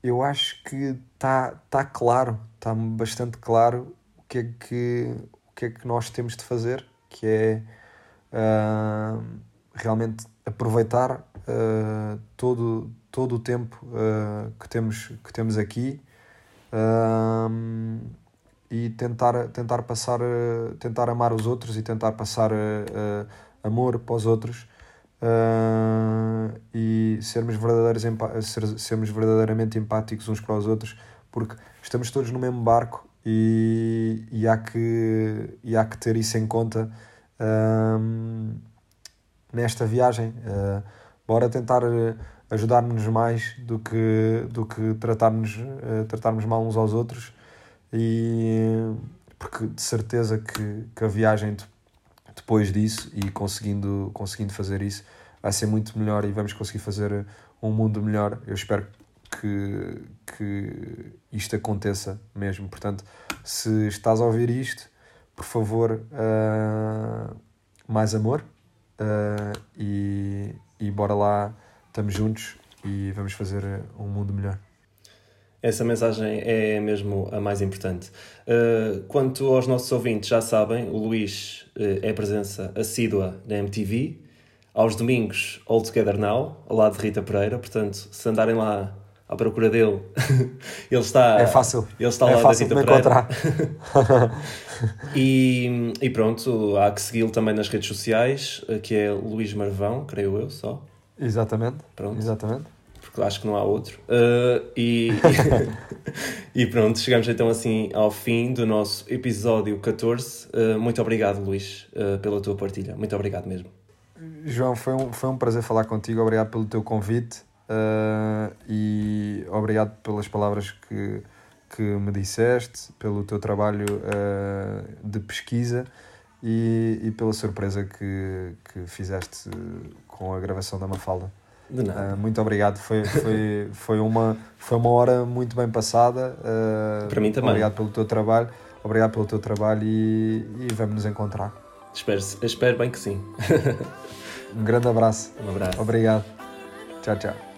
eu acho que está tá claro, está bastante claro o que, é que, o que é que nós temos de fazer, que é realmente aproveitar todo, todo o tempo uh, que, temos, que temos aqui uh, e tentar, tentar passar, tentar amar os outros e tentar passar amor para os outros e sermos, verdadeiros, sermos verdadeiramente empáticos uns para os outros porque estamos todos no mesmo barco e, e, há, que, e há que ter isso em conta nesta viagem. Uh, bora tentar eh, ajudar-nos mais do que, do que tratarmos, uh, tratarmos mal uns aos outros. E porque de certeza que, que a viagem depois disso e conseguindo, conseguindo fazer isso vai ser muito melhor e vamos conseguir fazer um mundo melhor. Eu espero que, que isto aconteça mesmo. Portanto, se estás a ouvir isto, por favor, uh, mais amor, Uh, e, e bora lá, estamos juntos e vamos fazer um mundo melhor. Essa mensagem é mesmo a mais importante. Uh, quanto aos nossos ouvintes, já sabem, o Luís uh, é presença assídua da MTV. Aos domingos, All Together Now, ao lado de Rita Pereira. Portanto, se andarem lá à procura dele. ele está. É fácil. Ele está é lá fácil da de encontrar. e, e pronto, há que segui-lo também nas redes sociais, que é Luís Marvão, creio eu só. Exatamente. Pronto. Exatamente. Porque acho que não há outro. Uh, e, e pronto, chegamos então assim ao fim do nosso episódio 14. Uh, muito obrigado, Luís, uh, pela tua partilha. Muito obrigado mesmo. João, foi um, foi um prazer falar contigo. Obrigado pelo teu convite. Uh, e obrigado pelas palavras que, que me disseste, pelo teu trabalho uh, de pesquisa e, e pela surpresa que, que fizeste com a gravação da Mafalda. De nada. Uh, muito obrigado, foi, foi, foi, uma, foi uma hora muito bem passada. Para mim também. Obrigado pelo teu trabalho, obrigado pelo teu trabalho e, e vamos nos encontrar. Espero, espero bem que sim. um grande abraço. Um abraço. Obrigado. Tchau, tchau.